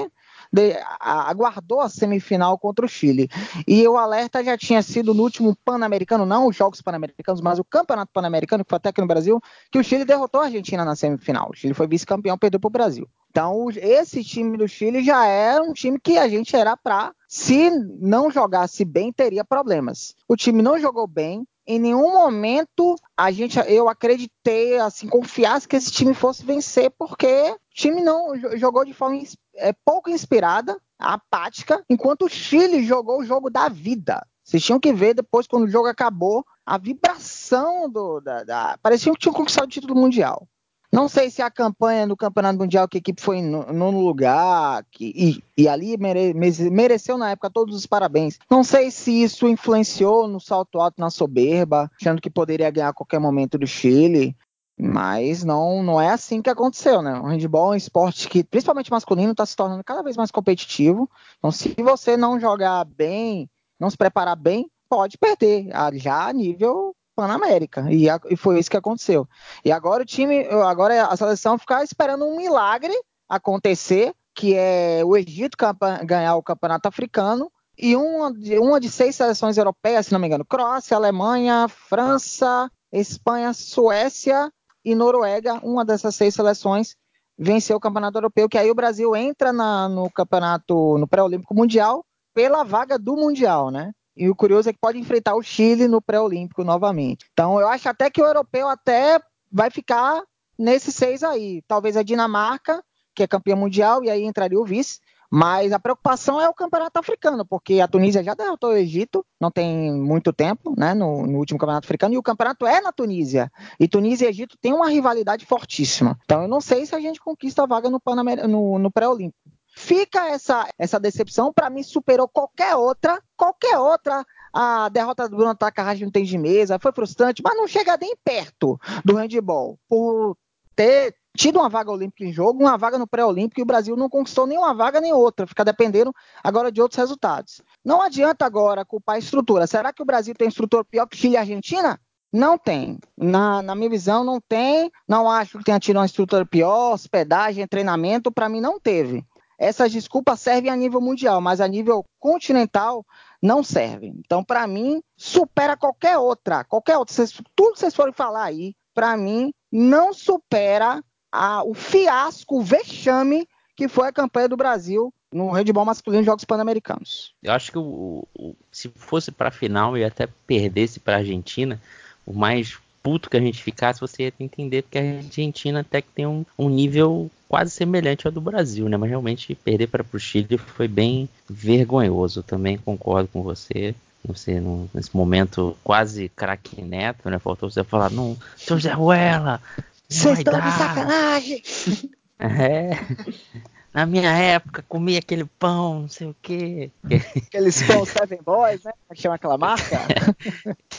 de, a, aguardou a semifinal contra o Chile. E o alerta já tinha sido no último Pan-Americano, não os Jogos Pan-Americanos, mas o Campeonato Pan-Americano, que foi até aqui no Brasil, que o Chile derrotou a Argentina na semifinal. O Chile foi vice-campeão, perdeu para o Brasil. Então, esse time do Chile já era um time que a gente era para, se não jogasse bem, teria problemas. O time não jogou bem, em nenhum momento a gente, eu acreditei, assim, confiasse que esse time fosse vencer, porque o time não jogou de forma é, pouco inspirada, apática, enquanto o Chile jogou o jogo da vida. Vocês tinham que ver depois, quando o jogo acabou, a vibração do. Da, da... Parecia que tinham conquistado o título mundial. Não sei se a campanha no Campeonato Mundial, que a equipe foi em nono lugar, que, e, e, ali mere, mereceu na época todos os parabéns. Não sei se isso influenciou no salto alto na soberba, achando que poderia ganhar a qualquer momento do Chile. Mas não, não é assim que aconteceu, né? O handball é um esporte que, principalmente masculino, está se tornando cada vez mais competitivo. Então, se você não jogar bem, não se preparar bem, pode perder, já a nível Pan-América. E, e, foi isso que aconteceu. E agora o time, agora a seleção ficar esperando um milagre acontecer, que é o Egito ganhar o campeonato africano. E uma de, uma de seis seleções europeias, se não me engano, Croácia, Alemanha, França, Espanha, Suécia e Noruega, uma dessas seis seleções, venceu o campeonato europeu, que aí o Brasil entra na, no campeonato, no pré-olímpico mundial, pela vaga do mundial, né? E o curioso é que pode enfrentar o Chile no pré-olímpico novamente. Então eu acho até que o europeu até vai ficar nesses seis aí. Talvez a Dinamarca, que é campeã mundial, e aí entraria o vice. Mas a preocupação é o campeonato africano, porque a Tunísia já derrotou o Egito, não tem muito tempo, né, no, no, último campeonato africano, e o campeonato é na Tunísia. E Tunísia e Egito têm uma rivalidade fortíssima. Então eu não sei se a gente conquista a vaga no, no, no pré-olímpico. Fica essa, essa decepção, para mim superou qualquer outra, qualquer outra a derrota do Bruno Takahashi não tem de mesa, foi frustrante, mas não chega nem perto do handball, por ter tido uma vaga olímpica em jogo, uma vaga no pré-olímpico e o Brasil não conquistou nenhuma vaga nem outra, fica dependendo agora de outros resultados. Não adianta agora culpar a estrutura. Será que o Brasil tem estrutura pior que Chile e Argentina? Não tem. Na, na minha visão, não tem. Não acho que tenha tido uma estrutura pior, hospedagem, treinamento, para mim não teve. Essas desculpas servem a nível mundial, mas a nível continental não serve. Então, para mim, supera qualquer outra, qualquer outra. Vocês, tudo que vocês forem falar aí, para mim, não supera a, o fiasco, o vexame que foi a campanha do Brasil no handball masculino de Jogos Pan-Americanos. Eu acho que o, o, se fosse para a final e até perdesse para a Argentina, o mais puto que a gente ficasse, você ia entender porque a Argentina até que tem um, um nível quase semelhante ao do Brasil, né? Mas realmente perder para o Chile foi bem vergonhoso. Também concordo com você. Você, nesse momento quase craque neto, né? Faltou você falar, não, seu Zé Ruela, vocês estão de sacanagem! É. Na minha época, comia aquele pão, não sei o quê. Aqueles pão Seven Boys, né? É chama aquela marca?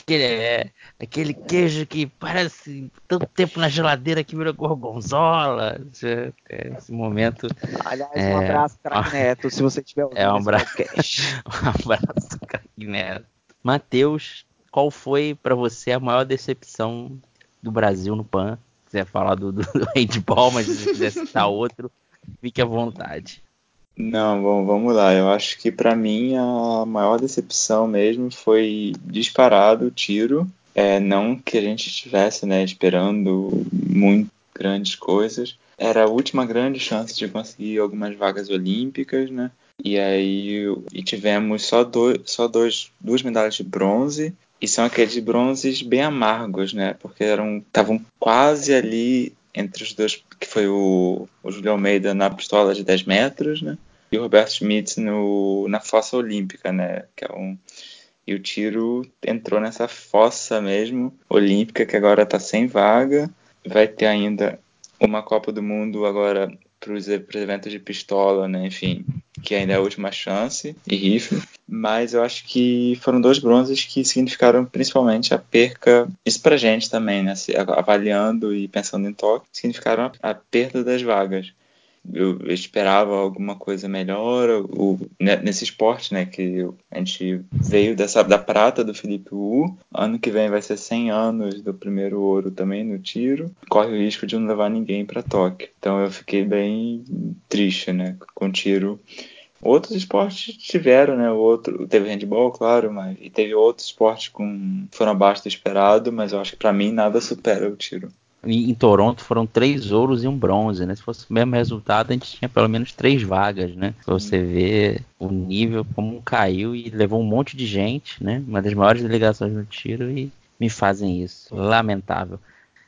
aquele, é, aquele queijo que parece tanto tempo na geladeira que virou gorgonzola. Esse momento. Aliás, um é, abraço, Crack Neto, se você tiver ouvindo é um abraço, um abraço, Crack Neto. Matheus, qual foi para você a maior decepção do Brasil no PAN? Se quiser falar do, do, do handball, mas se quiser citar outro, Fique à vontade. Não, bom, vamos lá. Eu acho que para mim a maior decepção mesmo foi disparado o tiro. É, não que a gente estivesse né, esperando muito grandes coisas. Era a última grande chance de conseguir algumas vagas olímpicas, né? E aí e tivemos só, dois, só dois, duas medalhas de bronze. E são aqueles bronzes bem amargos, né? Porque eram estavam quase ali entre os dois, que foi o, o Julio Almeida na pistola de 10 metros, né? E o Roberto Schmitz no, na fossa olímpica, né? Que é um, e o tiro entrou nessa fossa mesmo, olímpica, que agora está sem vaga. Vai ter ainda uma Copa do Mundo agora para os eventos de pistola, né? Enfim, que ainda é a última chance, e rifle. Mas eu acho que foram dois bronzes que significaram principalmente a perca, isso pra gente também, né? Avaliando e pensando em toque, significaram a perda das vagas eu esperava alguma coisa melhor o, nesse esporte, né? Que a gente veio dessa da prata do Felipe Wu. Ano que vem vai ser 100 anos do primeiro ouro também no tiro. Corre o risco de não levar ninguém para Tóquio. Então eu fiquei bem triste, né? Com tiro. Outros esportes tiveram, né? O outro teve handball, claro, mas e teve outros esportes com foram abaixo do esperado, mas eu acho que para mim nada supera o tiro em Toronto foram três ouros e um bronze, né? Se fosse o mesmo resultado, a gente tinha pelo menos três vagas, né? Pra você ver o nível como caiu e levou um monte de gente, né? Uma das maiores delegações no tiro e me fazem isso. Lamentável.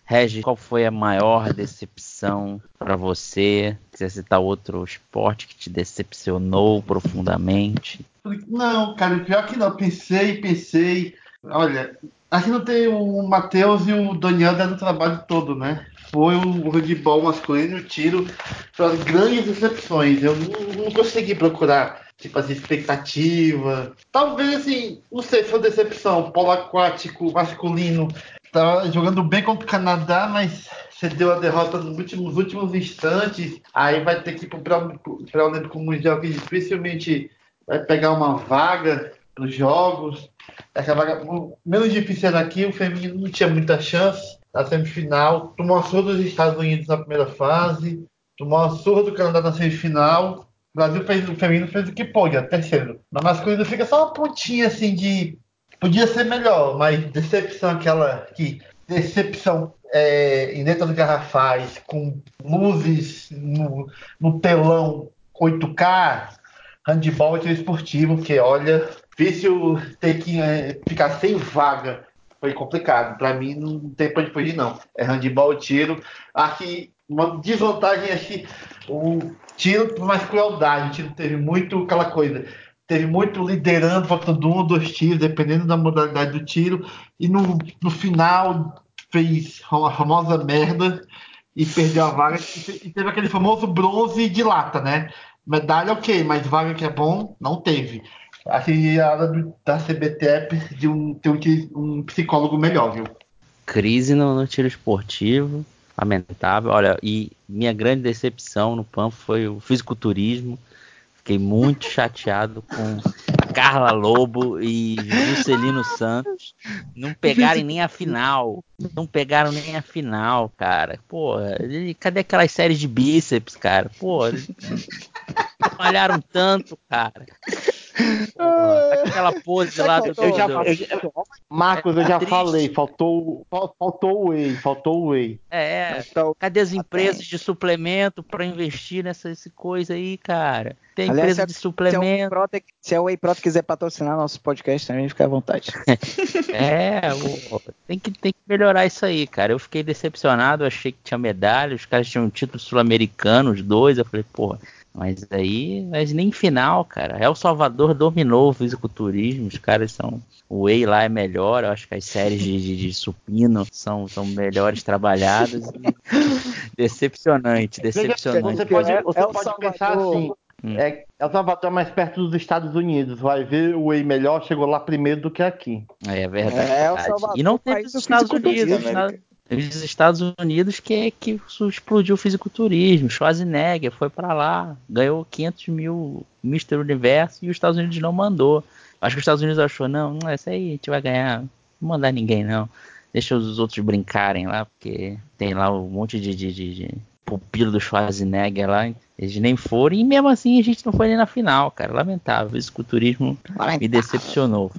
Regis, qual foi a maior decepção para você? Quiser citar outro esporte que te decepcionou profundamente? Não, cara, pior que não. Pensei, pensei. Olha, Aqui não tem o Matheus e o Daniel dando trabalho todo, né? Foi o handball masculino, o tiro, foram grandes decepções. Eu não, não consegui procurar, tipo assim, expectativa. Talvez, assim, não sei se foi decepção. Polo aquático masculino estava jogando bem contra o Canadá, mas cedeu a derrota nos últimos, últimos instantes. Aí vai ter que ir para o Olímpico Mundial, que dificilmente vai pegar uma vaga para os Jogos. Essa vaga menos difícil era aqui, o feminino não tinha muita chance na semifinal. Tomou a surra dos Estados Unidos na primeira fase, tomou a surra do Canadá na semifinal. O Brasil fez o feminino fez o que pôde, a terceiro. Na masculina fica só uma pontinha assim de. Podia ser melhor, mas decepção aquela que. Decepção é, em letras garrafais, com luzes no, no telão 8K, handball e esportivo, que olha, difícil ter que é, ficar sem vaga. Foi complicado. Para mim, não tem onde fugir, não. É handball, tiro. Acho que uma desvantagem é que o tiro, mais crueldade, o tiro teve muito aquela coisa. Teve muito liderando, faltando um ou dois tiros, dependendo da modalidade do tiro. E no, no final fez uma famosa merda e perdeu a vaga. E teve aquele famoso bronze de lata, né? Medalha ok, mas vaga que é bom, não teve. Que a do, da CBTEP de um, ter um, um, psicólogo melhor, viu? Crise no, no, tiro esportivo, lamentável. Olha, e minha grande decepção no PAN foi o fisiculturismo. Fiquei muito chateado com Carla Lobo e Juscelino Santos não pegarem nem a final. Não pegaram nem a final, cara. Pô, cadê aquelas séries de bíceps, cara? Pô, malharam tanto, cara. Tá aquela pose lá do. Eu já, eu já- Marcos, eu Tá já triste. falei, faltou, fal- faltou o whey, faltou o whey. É, Então, cadê as empresas de suplemento pra investir nessa esse coisa aí, cara? Tem Aliás, empresa de é suplemento. Se a Whey Prote quiser patrocinar nosso podcast também, fica à vontade. É, o- tem, que, tem que melhorar isso aí, cara. Eu fiquei decepcionado, achei que tinha medalha, os caras tinham um título sul-americano, os dois. Eu falei, porra, mas aí, mas nem final, cara. El Salvador dominou o fisiculturismo, os caras são. O Whey lá é melhor, eu acho que as séries de, de, de supino são, são melhores trabalhadas. decepcionante, decepcionante. Você pode, É- você é o pode Salvador. pensar assim. Hum. É, El Salvador é mais perto dos Estados Unidos. Vai ver o whey melhor, chegou lá primeiro do que aqui. É verdade. É, Salvador, e não teve país os do Estados Unidos. Né? Os Estados Unidos que é que explodiu o fisiculturismo. Schwarzenegger foi pra lá, ganhou 500 mil Mr. Universo e os Estados Unidos não mandou. Acho que os Estados Unidos achou, não, não, essa aí a gente vai ganhar, não mandar ninguém não. Deixa os outros brincarem lá, porque tem lá um monte de, de, de- de pupilo do Schwarzenegger lá. Eles nem foram, e mesmo assim a gente não foi nem na final, cara. Lamentável. O fisiculturismo me decepcionou.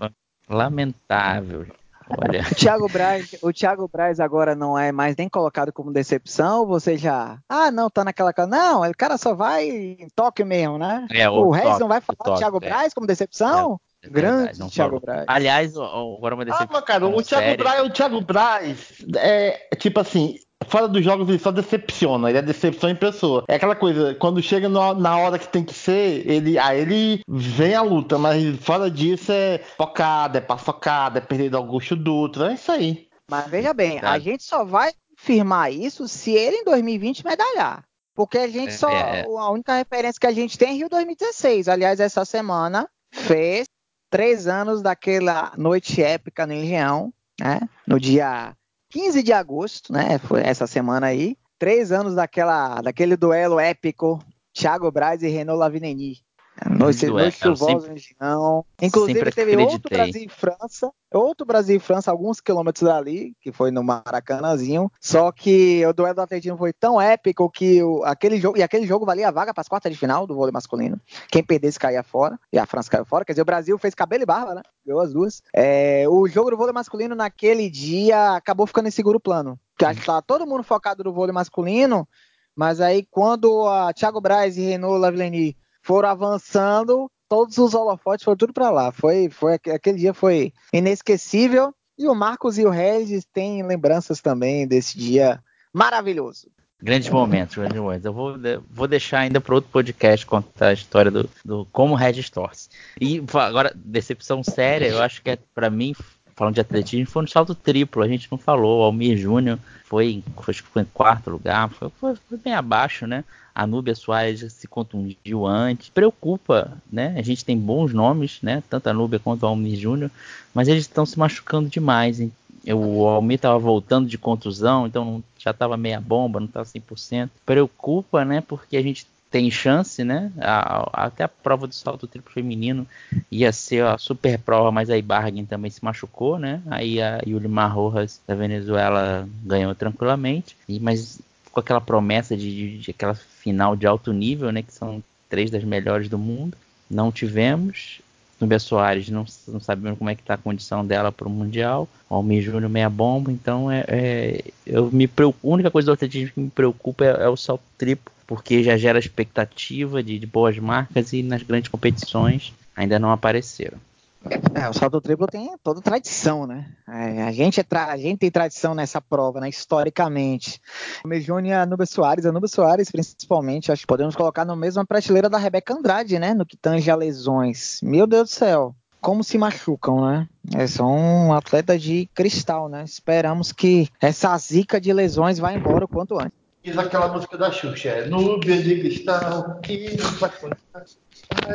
Lamentável. Olha. O Thiago Braz, o Thiago Braz agora não é mais nem colocado como decepção, ou você já. Ah, não, tá naquela. Não, o cara só vai em Tóquio mesmo, né? É, o o Reis não vai falar do Tóquio, Thiago é. Braz como decepção? É Grande verdade, não Thiago falou. Braz. Aliás, agora uma Ah, decepção. mas cara, o Thiago séria. Braz, o Thiago Braz é tipo assim, fora dos jogos ele só decepciona, ele é decepção em pessoa. É aquela coisa, quando chega no- na hora que tem que ser, ele aí ele vem a luta, mas fora disso é focada, é paçocada, é perder do Augusto Dutra, é isso aí. Mas veja bem, Tá. a gente só vai confirmar isso se ele em 2020 medalhar. Porque a gente É, só. é. A única referência que a gente tem é Rio 2016. Aliás, essa semana fez três anos daquela noite épica no Engenhão, né? No dia 15 de agosto, né? Foi essa semana aí. Três anos daquela, daquele duelo épico Thiago Braz e Renault Lavineni. Noite, Duelo, noite eu chuvosa no Engenhão. Inclusive, sempre teve outro acreditei. Brasil e França. Outro Brasil e França, alguns quilômetros dali, que foi no Maracanãzinho. Só que o duelo do atletismo foi tão épico que o, aquele jogo. E aquele jogo valia a vaga para as quartas de final do vôlei masculino. Quem perdesse caía fora. E a França caiu fora. Quer dizer, o Brasil fez cabelo e barba, né? Ganhou as duas. É, o jogo do vôlei masculino naquele dia acabou ficando em seguro plano. Porque acho que tava todo mundo focado no vôlei masculino. Mas aí, quando a Thiago Braz e Renault Lavillenie foram avançando, todos os holofotes foram tudo para lá. Foi, foi aquele dia foi inesquecível. E o Marcos e o Regis têm lembranças também desse dia maravilhoso. Grandes momentos, grandes momentos. Eu vou, vou deixar ainda para outro podcast contar a história do, do como o Regis torce. E agora, decepção séria, eu acho que é, para mim, falando de atletismo, foi no salto triplo. A gente não falou. O Almir Júnior foi, foi, foi em quarto lugar, foi, foi- foi bem abaixo, né? A Núbia Soares se contundiu antes. Preocupa, né? A gente tem bons nomes, né? Tanto a Núbia quanto o Almir Júnior, mas eles estão se machucando demais, hein? O Almir estava voltando de contusão, então já estava meia bomba, não estava 100%. Preocupa, né? Porque a gente tem chance, né? A- a- até a prova do salto triplo feminino ia ser a super prova, mas aí Bargain também se machucou, né? Aí a Yulimar Rojas da Venezuela ganhou tranquilamente, e, mas com aquela promessa de, de- de aquela final de alto nível, né? Que são três das melhores do mundo. Não tivemos. Nubia Soares, não, não sabemos como é que está a condição dela para o Mundial. O Almir Júnior meia bomba, então é, é- eu me preocupo, a única coisa do atletismo que me preocupa é, é o salto triplo, porque já gera expectativa de, de boas marcas e nas grandes competições ainda não apareceram. É, o salto triplo tem toda tradição, né? É, a, gente é a gente tem tradição nessa prova, né? Historicamente. O Mejone e a Nubia Soares, a Nubia Soares, principalmente, acho que podemos colocar na mesma prateleira da Rebeca Andrade, né? No que tange a lesões. Meu Deus do céu. Como se machucam, né? É, são atletas de cristal, né? Esperamos que essa zica de lesões vá embora o quanto antes. Diz aquela música da Xuxa, é Núbia de cristal, que não faz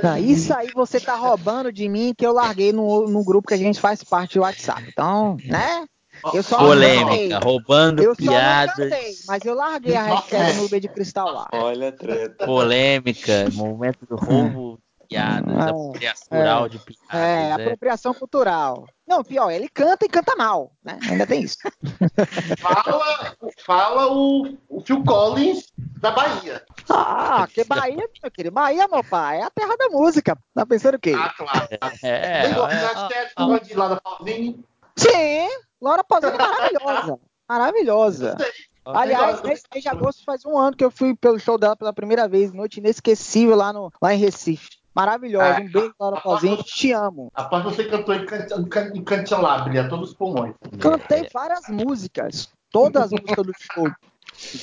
Não, isso aí você tá roubando de mim que eu larguei no, no grupo que a gente faz parte do WhatsApp. Então, né? Eu só Polêmica, roubando Eu só não piadas. cantei, mas eu larguei a hashtag Nubia de Cristal lá. Olha a treta. Polêmica, momento do roubo piadas, É, apropriação rural de piadas. É, é. apropriação cultural. Não, pior, ele canta e canta mal, né? Ainda tem isso. Fala, fala o, o Phil Collins da Bahia. Ah, que Bahia, meu querido. Bahia, meu pai, é a terra da música. Tá pensando o quê? Ah, claro. É, Tem é, ó, ó, gosta de Laura Pausini. Sim, Laura Pausini é maravilhosa. Maravilhosa. Aliás, nesse mês de agosto faz um ano que eu fui pelo show dela pela primeira vez. Noite inesquecível lá, no, lá em Recife. Maravilhosa. É. Um beijo, Laura Pausini. Te amo. Após você cantou em, can, em, can, em cantilabria, todos os pulmões. Cantei várias músicas. Todas as músicas do show.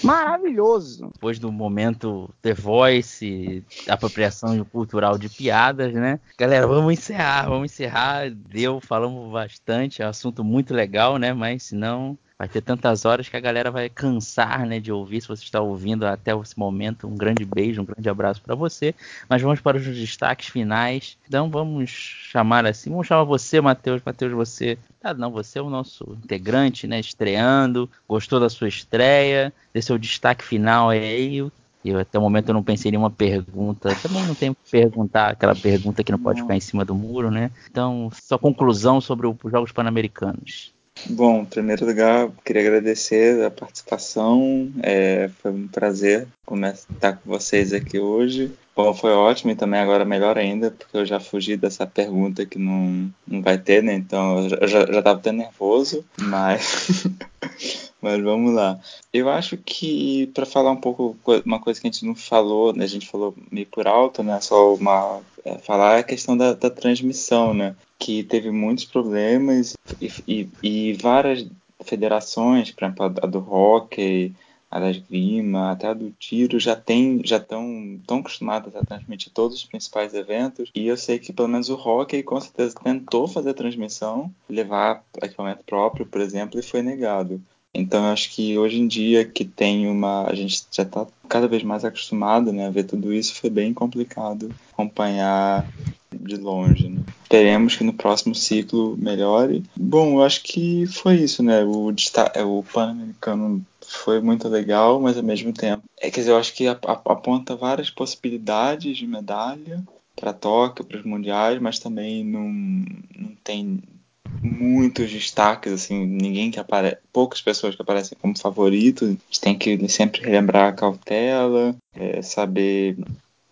Maravilhoso. depois do momento The Voice, apropriação cultural de piadas, né? Galera, vamos encerrar, vamos encerrar. Deu, falamos bastante, é um assunto muito legal, né? Mas senão vai ter tantas horas que a galera vai cansar, né, de ouvir. Se você está ouvindo até esse momento, um grande beijo, um grande abraço para você. Mas vamos para os destaques finais. Então vamos chamar assim, vamos chamar você, Matheus. Matheus, você, ah, não, você é o nosso integrante, né, estreando. Gostou da sua estreia? Dê seu destaque final aí. Eu, até o momento eu não pensei em nenhuma pergunta. Também não tenho que perguntar aquela pergunta que não pode ficar em cima do muro, né? Então, só conclusão sobre os Jogos Pan-Americanos. Bom, em primeiro lugar, queria agradecer a participação. É, foi um prazer estar com vocês aqui hoje. Bom, foi ótimo e também agora melhor ainda, porque eu já fugi dessa pergunta que não, não vai ter, né? Então eu já, já tava até nervoso, mas. mas vamos lá. Eu acho que, para falar um pouco, co- uma coisa que a gente não falou, né? A gente falou meio por alto, né? Só uma. é, falar a questão da, da transmissão, né? Que teve muitos problemas e, e, e várias federações, por exemplo, a do hockey, a da esgrima, até a do tiro, já tem, já estão tão acostumadas a transmitir todos os principais eventos. E eu sei que pelo menos o hockey com certeza tentou fazer a transmissão, levar equipamento próprio, por exemplo, e foi negado. Então eu acho que hoje em dia que tem uma. A gente já está cada vez mais acostumado né, a ver tudo isso, foi bem complicado acompanhar de longe. Né? Esperemos que no próximo ciclo melhore. Bom, eu acho que foi isso, né? O, é, o Pan-Americano foi muito legal, mas ao mesmo tempo. É, quer dizer, eu acho que ap- ap- aponta várias possibilidades de medalha para Tóquio, para os mundiais, mas também não, não tem muitos destaques, assim, ninguém que aparece, poucas pessoas que aparecem como favorito. A gente tem que sempre relembrar a cautela, é, saber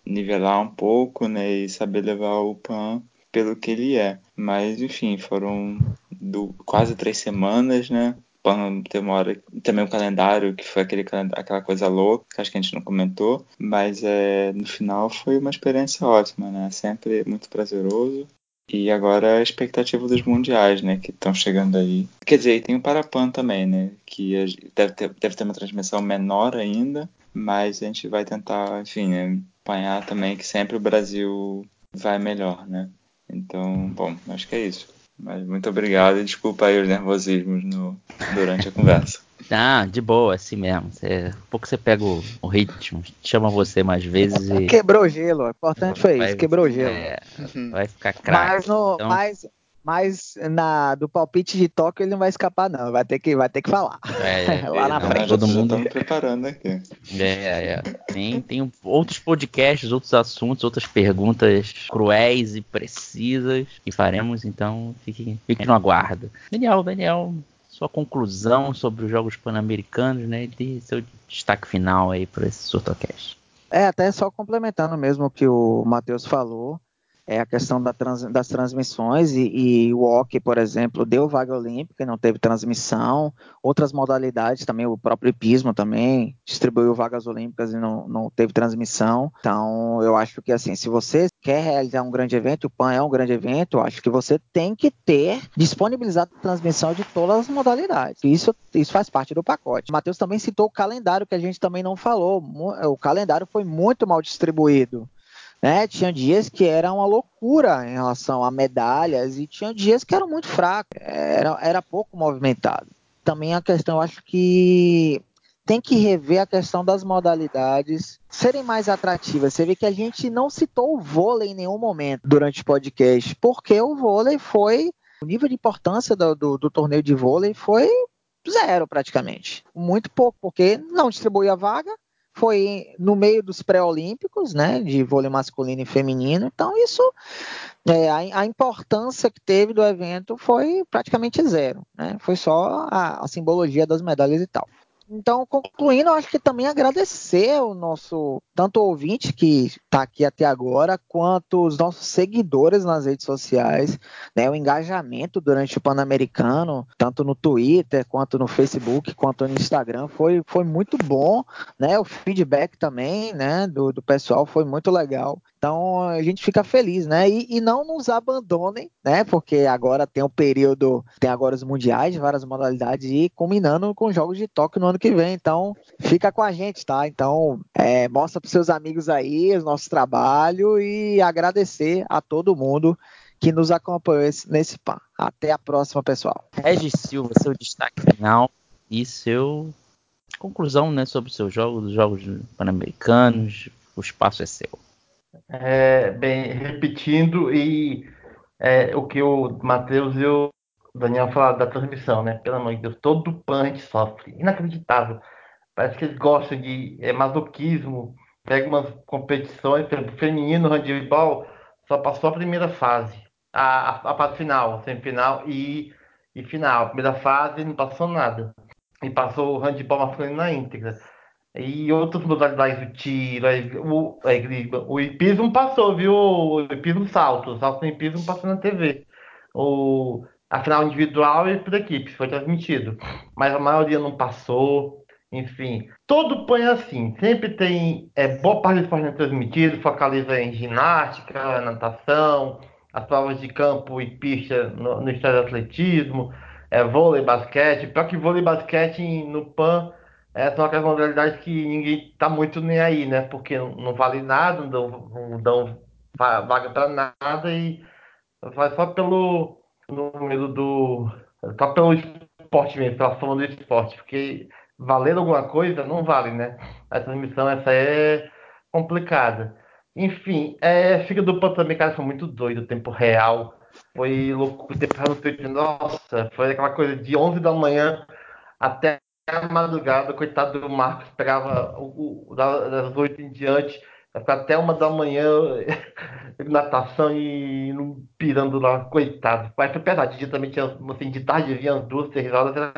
nivelar um pouco, né, e saber levar o PAN pelo que ele é. Mas, enfim, foram do, quase três semanas, né? PAN tem uma hora, também o calendário, que foi aquele, aquela coisa louca, que acho que a gente não comentou, mas é, no final foi uma experiência ótima, né? Sempre muito prazeroso. E agora a expectativa dos mundiais, né? Que estão chegando aí. Quer dizer, tem o Parapan também, né? Que deve ter, deve ter uma transmissão menor ainda, mas a gente vai tentar, enfim, né, acompanhar também que sempre o Brasil vai melhor, né? Então, bom, acho que é isso. Mas muito obrigado e desculpa aí os nervosismos no, durante a conversa. Ah, de boa, assim mesmo. Você, um pouco você pega o, o ritmo, chama você mais vezes e. Quebrou o gelo. O importante foi isso. Quebrou o gelo. é, vai ficar craque. Mas, no, Então- mas, mas na, do palpite de Tóquio ele não vai escapar, não. Vai ter que, vai ter que falar. É, Lá na não, frente. todo já mundo. estamos preparando aqui. É, é. Tem, tem outros podcasts, outros assuntos, outras perguntas cruéis e precisas que faremos, então fiquem, fiquem no aguardo. Daniel, Daniel, sua conclusão sobre os Jogos Pan-Americanos, né? E seu destaque final aí para esse Surtocast. É, até só complementando mesmo o que o Matheus falou, é a questão da trans- das transmissões e, e o hockey, por exemplo, deu vaga olímpica e não teve transmissão. Outras modalidades também, o próprio hipismo também distribuiu vagas olímpicas e não, não teve transmissão. Então, eu acho que assim, se você quer realizar um grande evento, o PAN é um grande evento, eu acho que você tem que ter disponibilizado a transmissão de todas as modalidades. Isso, isso faz parte do pacote. O Matheus também citou o calendário que a gente também não falou. O calendário foi muito mal distribuído. Né? Tinha dias que era uma loucura em relação a medalhas e tinha dias que eram muito fracos, era, era pouco movimentado. Também a questão, eu acho que tem que rever a questão das modalidades serem mais atrativas. Você vê que a gente não citou o vôlei em nenhum momento durante o podcast, porque o vôlei foi. O nível de importância do, do, do torneio de vôlei foi zero praticamente. Muito pouco, porque não distribuía vaga, foi no meio dos pré-olímpicos, né, de vôlei masculino e feminino. Então isso, é, a, a, importância que teve do evento foi praticamente zero, né? Foi só a, a, simbologia das medalhas e tal. Então, concluindo, eu acho que também agradecer o nosso tanto o ouvinte que está aqui até agora, quanto os nossos seguidores nas redes sociais, né? O engajamento durante o Pan-Americano, tanto no Twitter, quanto no Facebook, quanto no Instagram, foi, foi muito bom, né? O feedback também, né, do, do pessoal foi muito legal. Então a gente fica feliz, né? E, e, não nos abandonem, né? Porque agora tem o período, tem agora os mundiais de várias modalidades e combinando com os jogos de Tóquio no ano que vem. Então fica com a gente, tá? Então é, mostra para seus amigos aí o nosso trabalho e agradecer a todo mundo que nos acompanhou nesse PAN. Até a próxima, pessoal. Regis Silva, seu destaque final e seu conclusão né, sobre os seus jogos, os jogos pan-americanos. O espaço é seu. É, bem, repetindo, e é, o que o Matheus e o Daniel falaram da transmissão, né? Pelo amor de Deus, todo pan a gente sofre. Inacreditável. Parece que eles gostam de é, masoquismo. Pega por exemplo, feminino, handebol, só passou a primeira fase. A, a, a fase final, semifinal e, e final. A primeira fase não passou nada. E passou o handebol masculino na íntegra. E outras modalidades, o tiro, o, o hipismo passou, viu? O hipismo salto, o salto no hipismo passou na TV. O, a final individual e por equipe, foi transmitido. Mas a maioria não passou. Enfim, todo põe assim. Sempre tem. É, boa parte do esporte é transmitido, focaliza em ginástica, natação, as provas de campo e pista no, no estado de atletismo, é, vôlei, basquete. Pior que vôlei e basquete no PAN é, são aquelas modalidades que ninguém tá muito nem aí, né? Porque não vale nada, não dão, não dão vaga para nada e vai só pelo número do. só pelo esporte mesmo, pela fama do esporte, porque valendo alguma coisa não vale, né? A transmissão essa é complicada. Enfim, é, fica do ponto também, cara, foi muito doido o tempo real. Foi louco, real no Twitter, nossa, foi aquela coisa de 11 da manhã até a madrugada, coitado do Marcos, pegava o, o, das oito em diante, até uma da manhã, natação e pirando lá, coitado. Mas foi dia também tinha, assim, de tarde vinha as duas, três horas, era.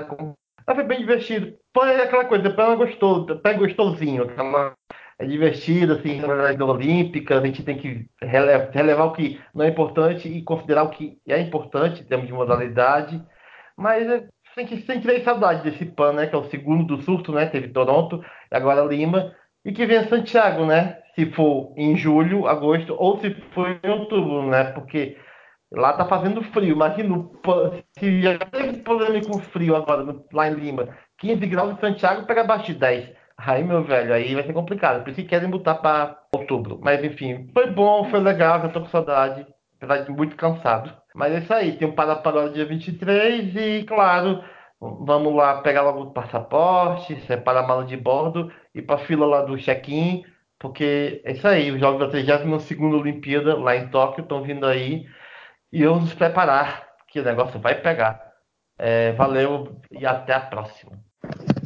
Mas foi bem divertido. Foi aquela coisa, ela gostou, pé gostosinho, aquela é divertido, assim, na verdade, olímpica, a gente tem que relevar, relevar, o que não é importante e considerar o que é importante em termos de modalidade. Mas é, que sentir saudade desse PAN, né? Que é o segundo do surto, né? Teve Toronto, agora Lima. E que vem Santiago, né? Se for em julho, agosto, ou se for em outubro, né? Porque lá tá fazendo frio. Imagina, se já teve problema com frio agora lá em Lima, 15 graus em Santiago, pega abaixo de 10. Aí, meu velho, aí vai ser complicado. Por isso que querem botar para outubro. Mas enfim, foi bom, foi legal, eu tô com saudade. Apesar de muito cansado. Mas é isso aí, tem um para-para dia 23 e, claro, vamos lá pegar logo o passaporte, separar a mala de bordo e para fila lá do check-in, porque é isso aí, os Jogos da 32 Olimpíada lá em Tóquio estão vindo aí e vamos nos preparar, que o negócio vai pegar. É, valeu e até a próxima.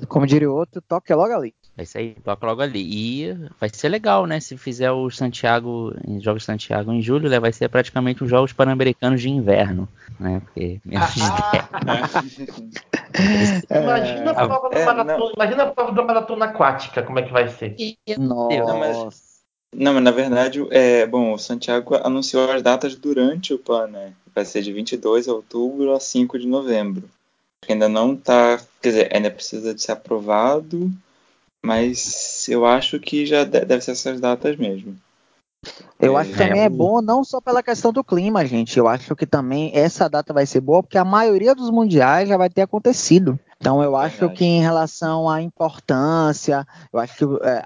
Como diria o outro, toque logo ali. É isso aí, toca logo ali. E vai ser legal, né? Se fizer o Santiago, em Jogos Santiago em julho, né? vai ser praticamente os Jogos Pan-Americanos de inverno, né? Porque menos de imagina, a prova é, maratona, imagina a prova da maratona aquática, como é que vai ser? Nossa. Não, mas, não, mas na verdade, é, bom, o Santiago anunciou as datas durante o PAN, né? Vai ser de 22 de outubro a 5 de novembro. Ainda não tá, quer dizer, ainda precisa de ser aprovado mas eu acho que já deve ser essas datas mesmo. Eu acho que também é bom não só pela questão do clima, gente. Eu acho que também essa data vai ser boa porque a maioria dos mundiais já vai ter acontecido. Então eu acho Verdade. que em relação à importância, eu acho que é,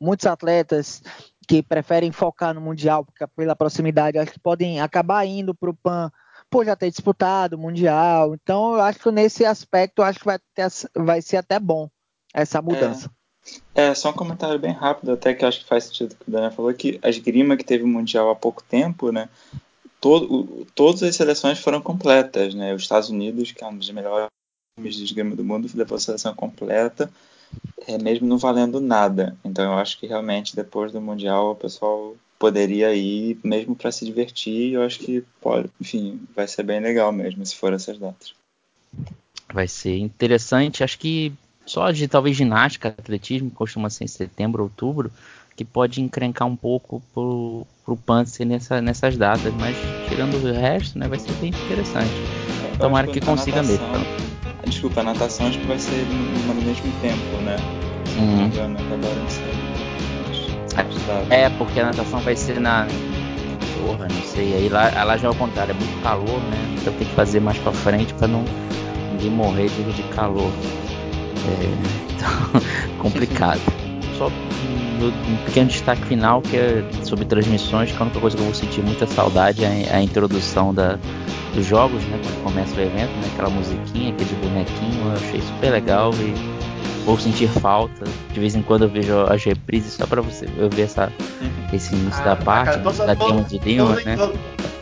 muitos atletas que preferem focar no mundial porque pela proximidade, acho que podem acabar indo para o Pan por já ter disputado o mundial. Então eu acho que nesse aspecto, acho que vai, ter, vai ser até bom essa mudança. É. É, só um comentário bem rápido, até que acho que faz sentido que o Daniel falou, que a esgrima que teve o Mundial há pouco tempo, né, todo, todas as seleções foram completas, né, os Estados Unidos, que é um dos melhores times de esgrima do mundo, levou a seleção completa, é, mesmo não valendo nada, então eu acho que realmente depois do Mundial o pessoal poderia ir mesmo para se divertir, eu acho que pode, enfim, vai ser bem legal mesmo se for essas datas. Vai ser interessante, acho que só de talvez ginástica, atletismo, costuma ser em setembro, outubro, que pode encrencar um pouco pro, pro Panzer nessa, nessas datas, mas tirando o resto, né, vai ser bem interessante. Tomara que consiga natação, mesmo. Desculpa, a natação acho que vai ser no, no mesmo tempo, né? Se não me Hum. engano, acabaram de sair. É, porque a natação vai ser na. Porra, não sei. Aí lá, lá já é o contrário, é muito calor, né? Então tem que fazer mais pra frente pra não ninguém morrer de, de calor. É, então, complicado. Só um, pequeno destaque final que é sobre transmissões, que a única coisa que eu vou sentir muita saudade é a introdução da, dos jogos, né? Quando começa o evento, né? Aquela musiquinha, aquele bonequinho, eu achei super legal e vou sentir falta. De vez em quando eu vejo as reprises só pra você eu ver essa, esse início da parte, Ah, Cara, da Demo de toda, né? introdu-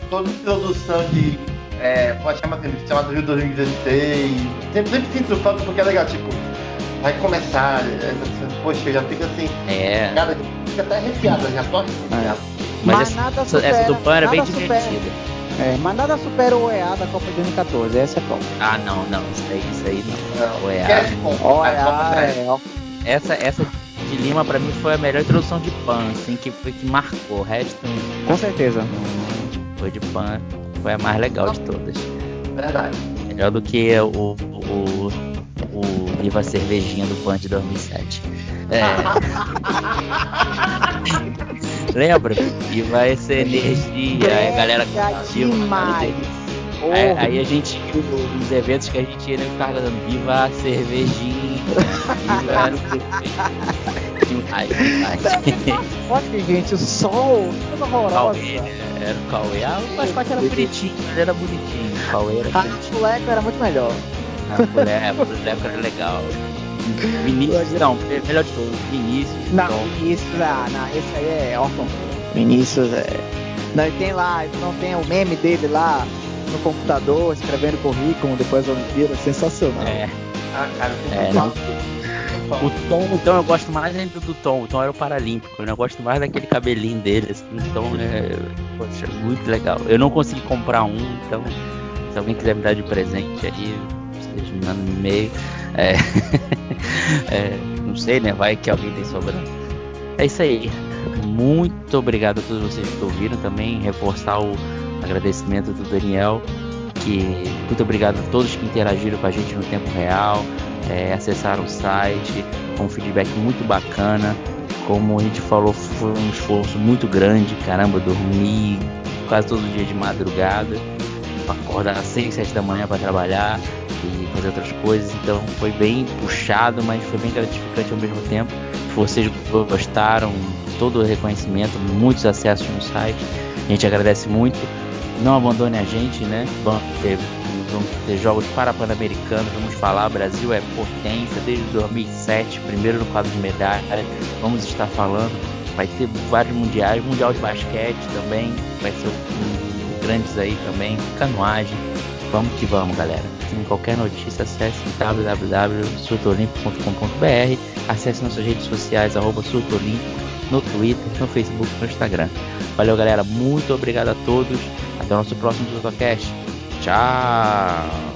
toda introdução de. É, pode chamar assim, chamado Rio 2016. Sempre, sempre sinto falta porque é legal, tipo, vai começar. é, poxa, já fica assim. É, Cara, fica até arrepiada, já tô arrepiado. mas, Mas essa, nada essa- essa supera- do Pan era bem supera. divertida. É, mas nada supera o OEA da Copa de 2014, essa é top. Ah, não, não, isso aí, isso aí não. Não. OEA A Copa é, ó, Essa, essa de Lima pra mim foi a melhor introdução de Pan, assim, que, foi- que marcou. O resto com certeza. foi de Pan, foi a mais legal de todas. Verdade. Melhor do que o, o, o Viva Cervejinha do Pan de 2007. É. Lembra? Viva essa energia, aí a galera curtiu. demais. Aí, aí a gente nos eventos que a gente ia, né, ficava cantando Viva a cervejinha. Viva. Demais, demais. Olha, gente, o sol, coisa horrorosa. Cauê, era o Cauê. Ah, o mascote era bonitinho, ele era bonitinho. O Cauê era Ah, bonitinho. o moleque era muito melhor. A mulher, a mulher era legal. Vinícius, não, melhor de todos, Vinícius. Não, Tom. Vinícius, ah, não, esse aí é órfão. Vinícius é. Não, e tem lá, não tem o meme dele lá no computador, escrevendo currículo depois da Olimpíada, sensacional. É, Ah, cara, É, não. o Tom, então eu gosto mais ainda do Tom. O Tom era o Paralímpico, né? Eu gosto mais daquele cabelinho dele, assim. O Tom é, poxa, muito legal. Eu não consegui comprar um, então se alguém quiser me dar de presente aí, vocês me mandam no e-mail. É, é, não sei, né? Vai que alguém tem sobrando. É isso aí. Muito obrigado a todos vocês que ouviram também. Reforçar o agradecimento do Daniel. Que muito obrigado a todos que interagiram com a gente no tempo real, é, acessaram o site, com um feedback muito bacana. Como a gente falou, foi um esforço muito grande. Caramba, dormi quase todo dia de madrugada, acordar às 6, 7 da manhã para trabalhar e fazer outras coisas. Então foi bem puxado, mas foi bem gratificante ao mesmo tempo. Vocês gostaram, todo o reconhecimento, muitos acessos no site. A gente agradece muito. Não abandone a gente, né? Vamos ter, vamos ter jogos para Pan-Americanos, vamos falar. Brasil é potência desde 2007, primeiro no quadro de medalha. Vamos estar falando. Vai ter vários mundiais, mundial de basquete também, vai ser um, grandes aí também, canoagem. Vamos que vamos, galera. Tem qualquer notícia, acesse www.surtolimpo.com.br, acesse nossas redes sociais, arroba no Twitter, no Facebook, no Instagram. Valeu, galera. Muito obrigado a todos. Até o nosso próximo Surtocast. Tchau!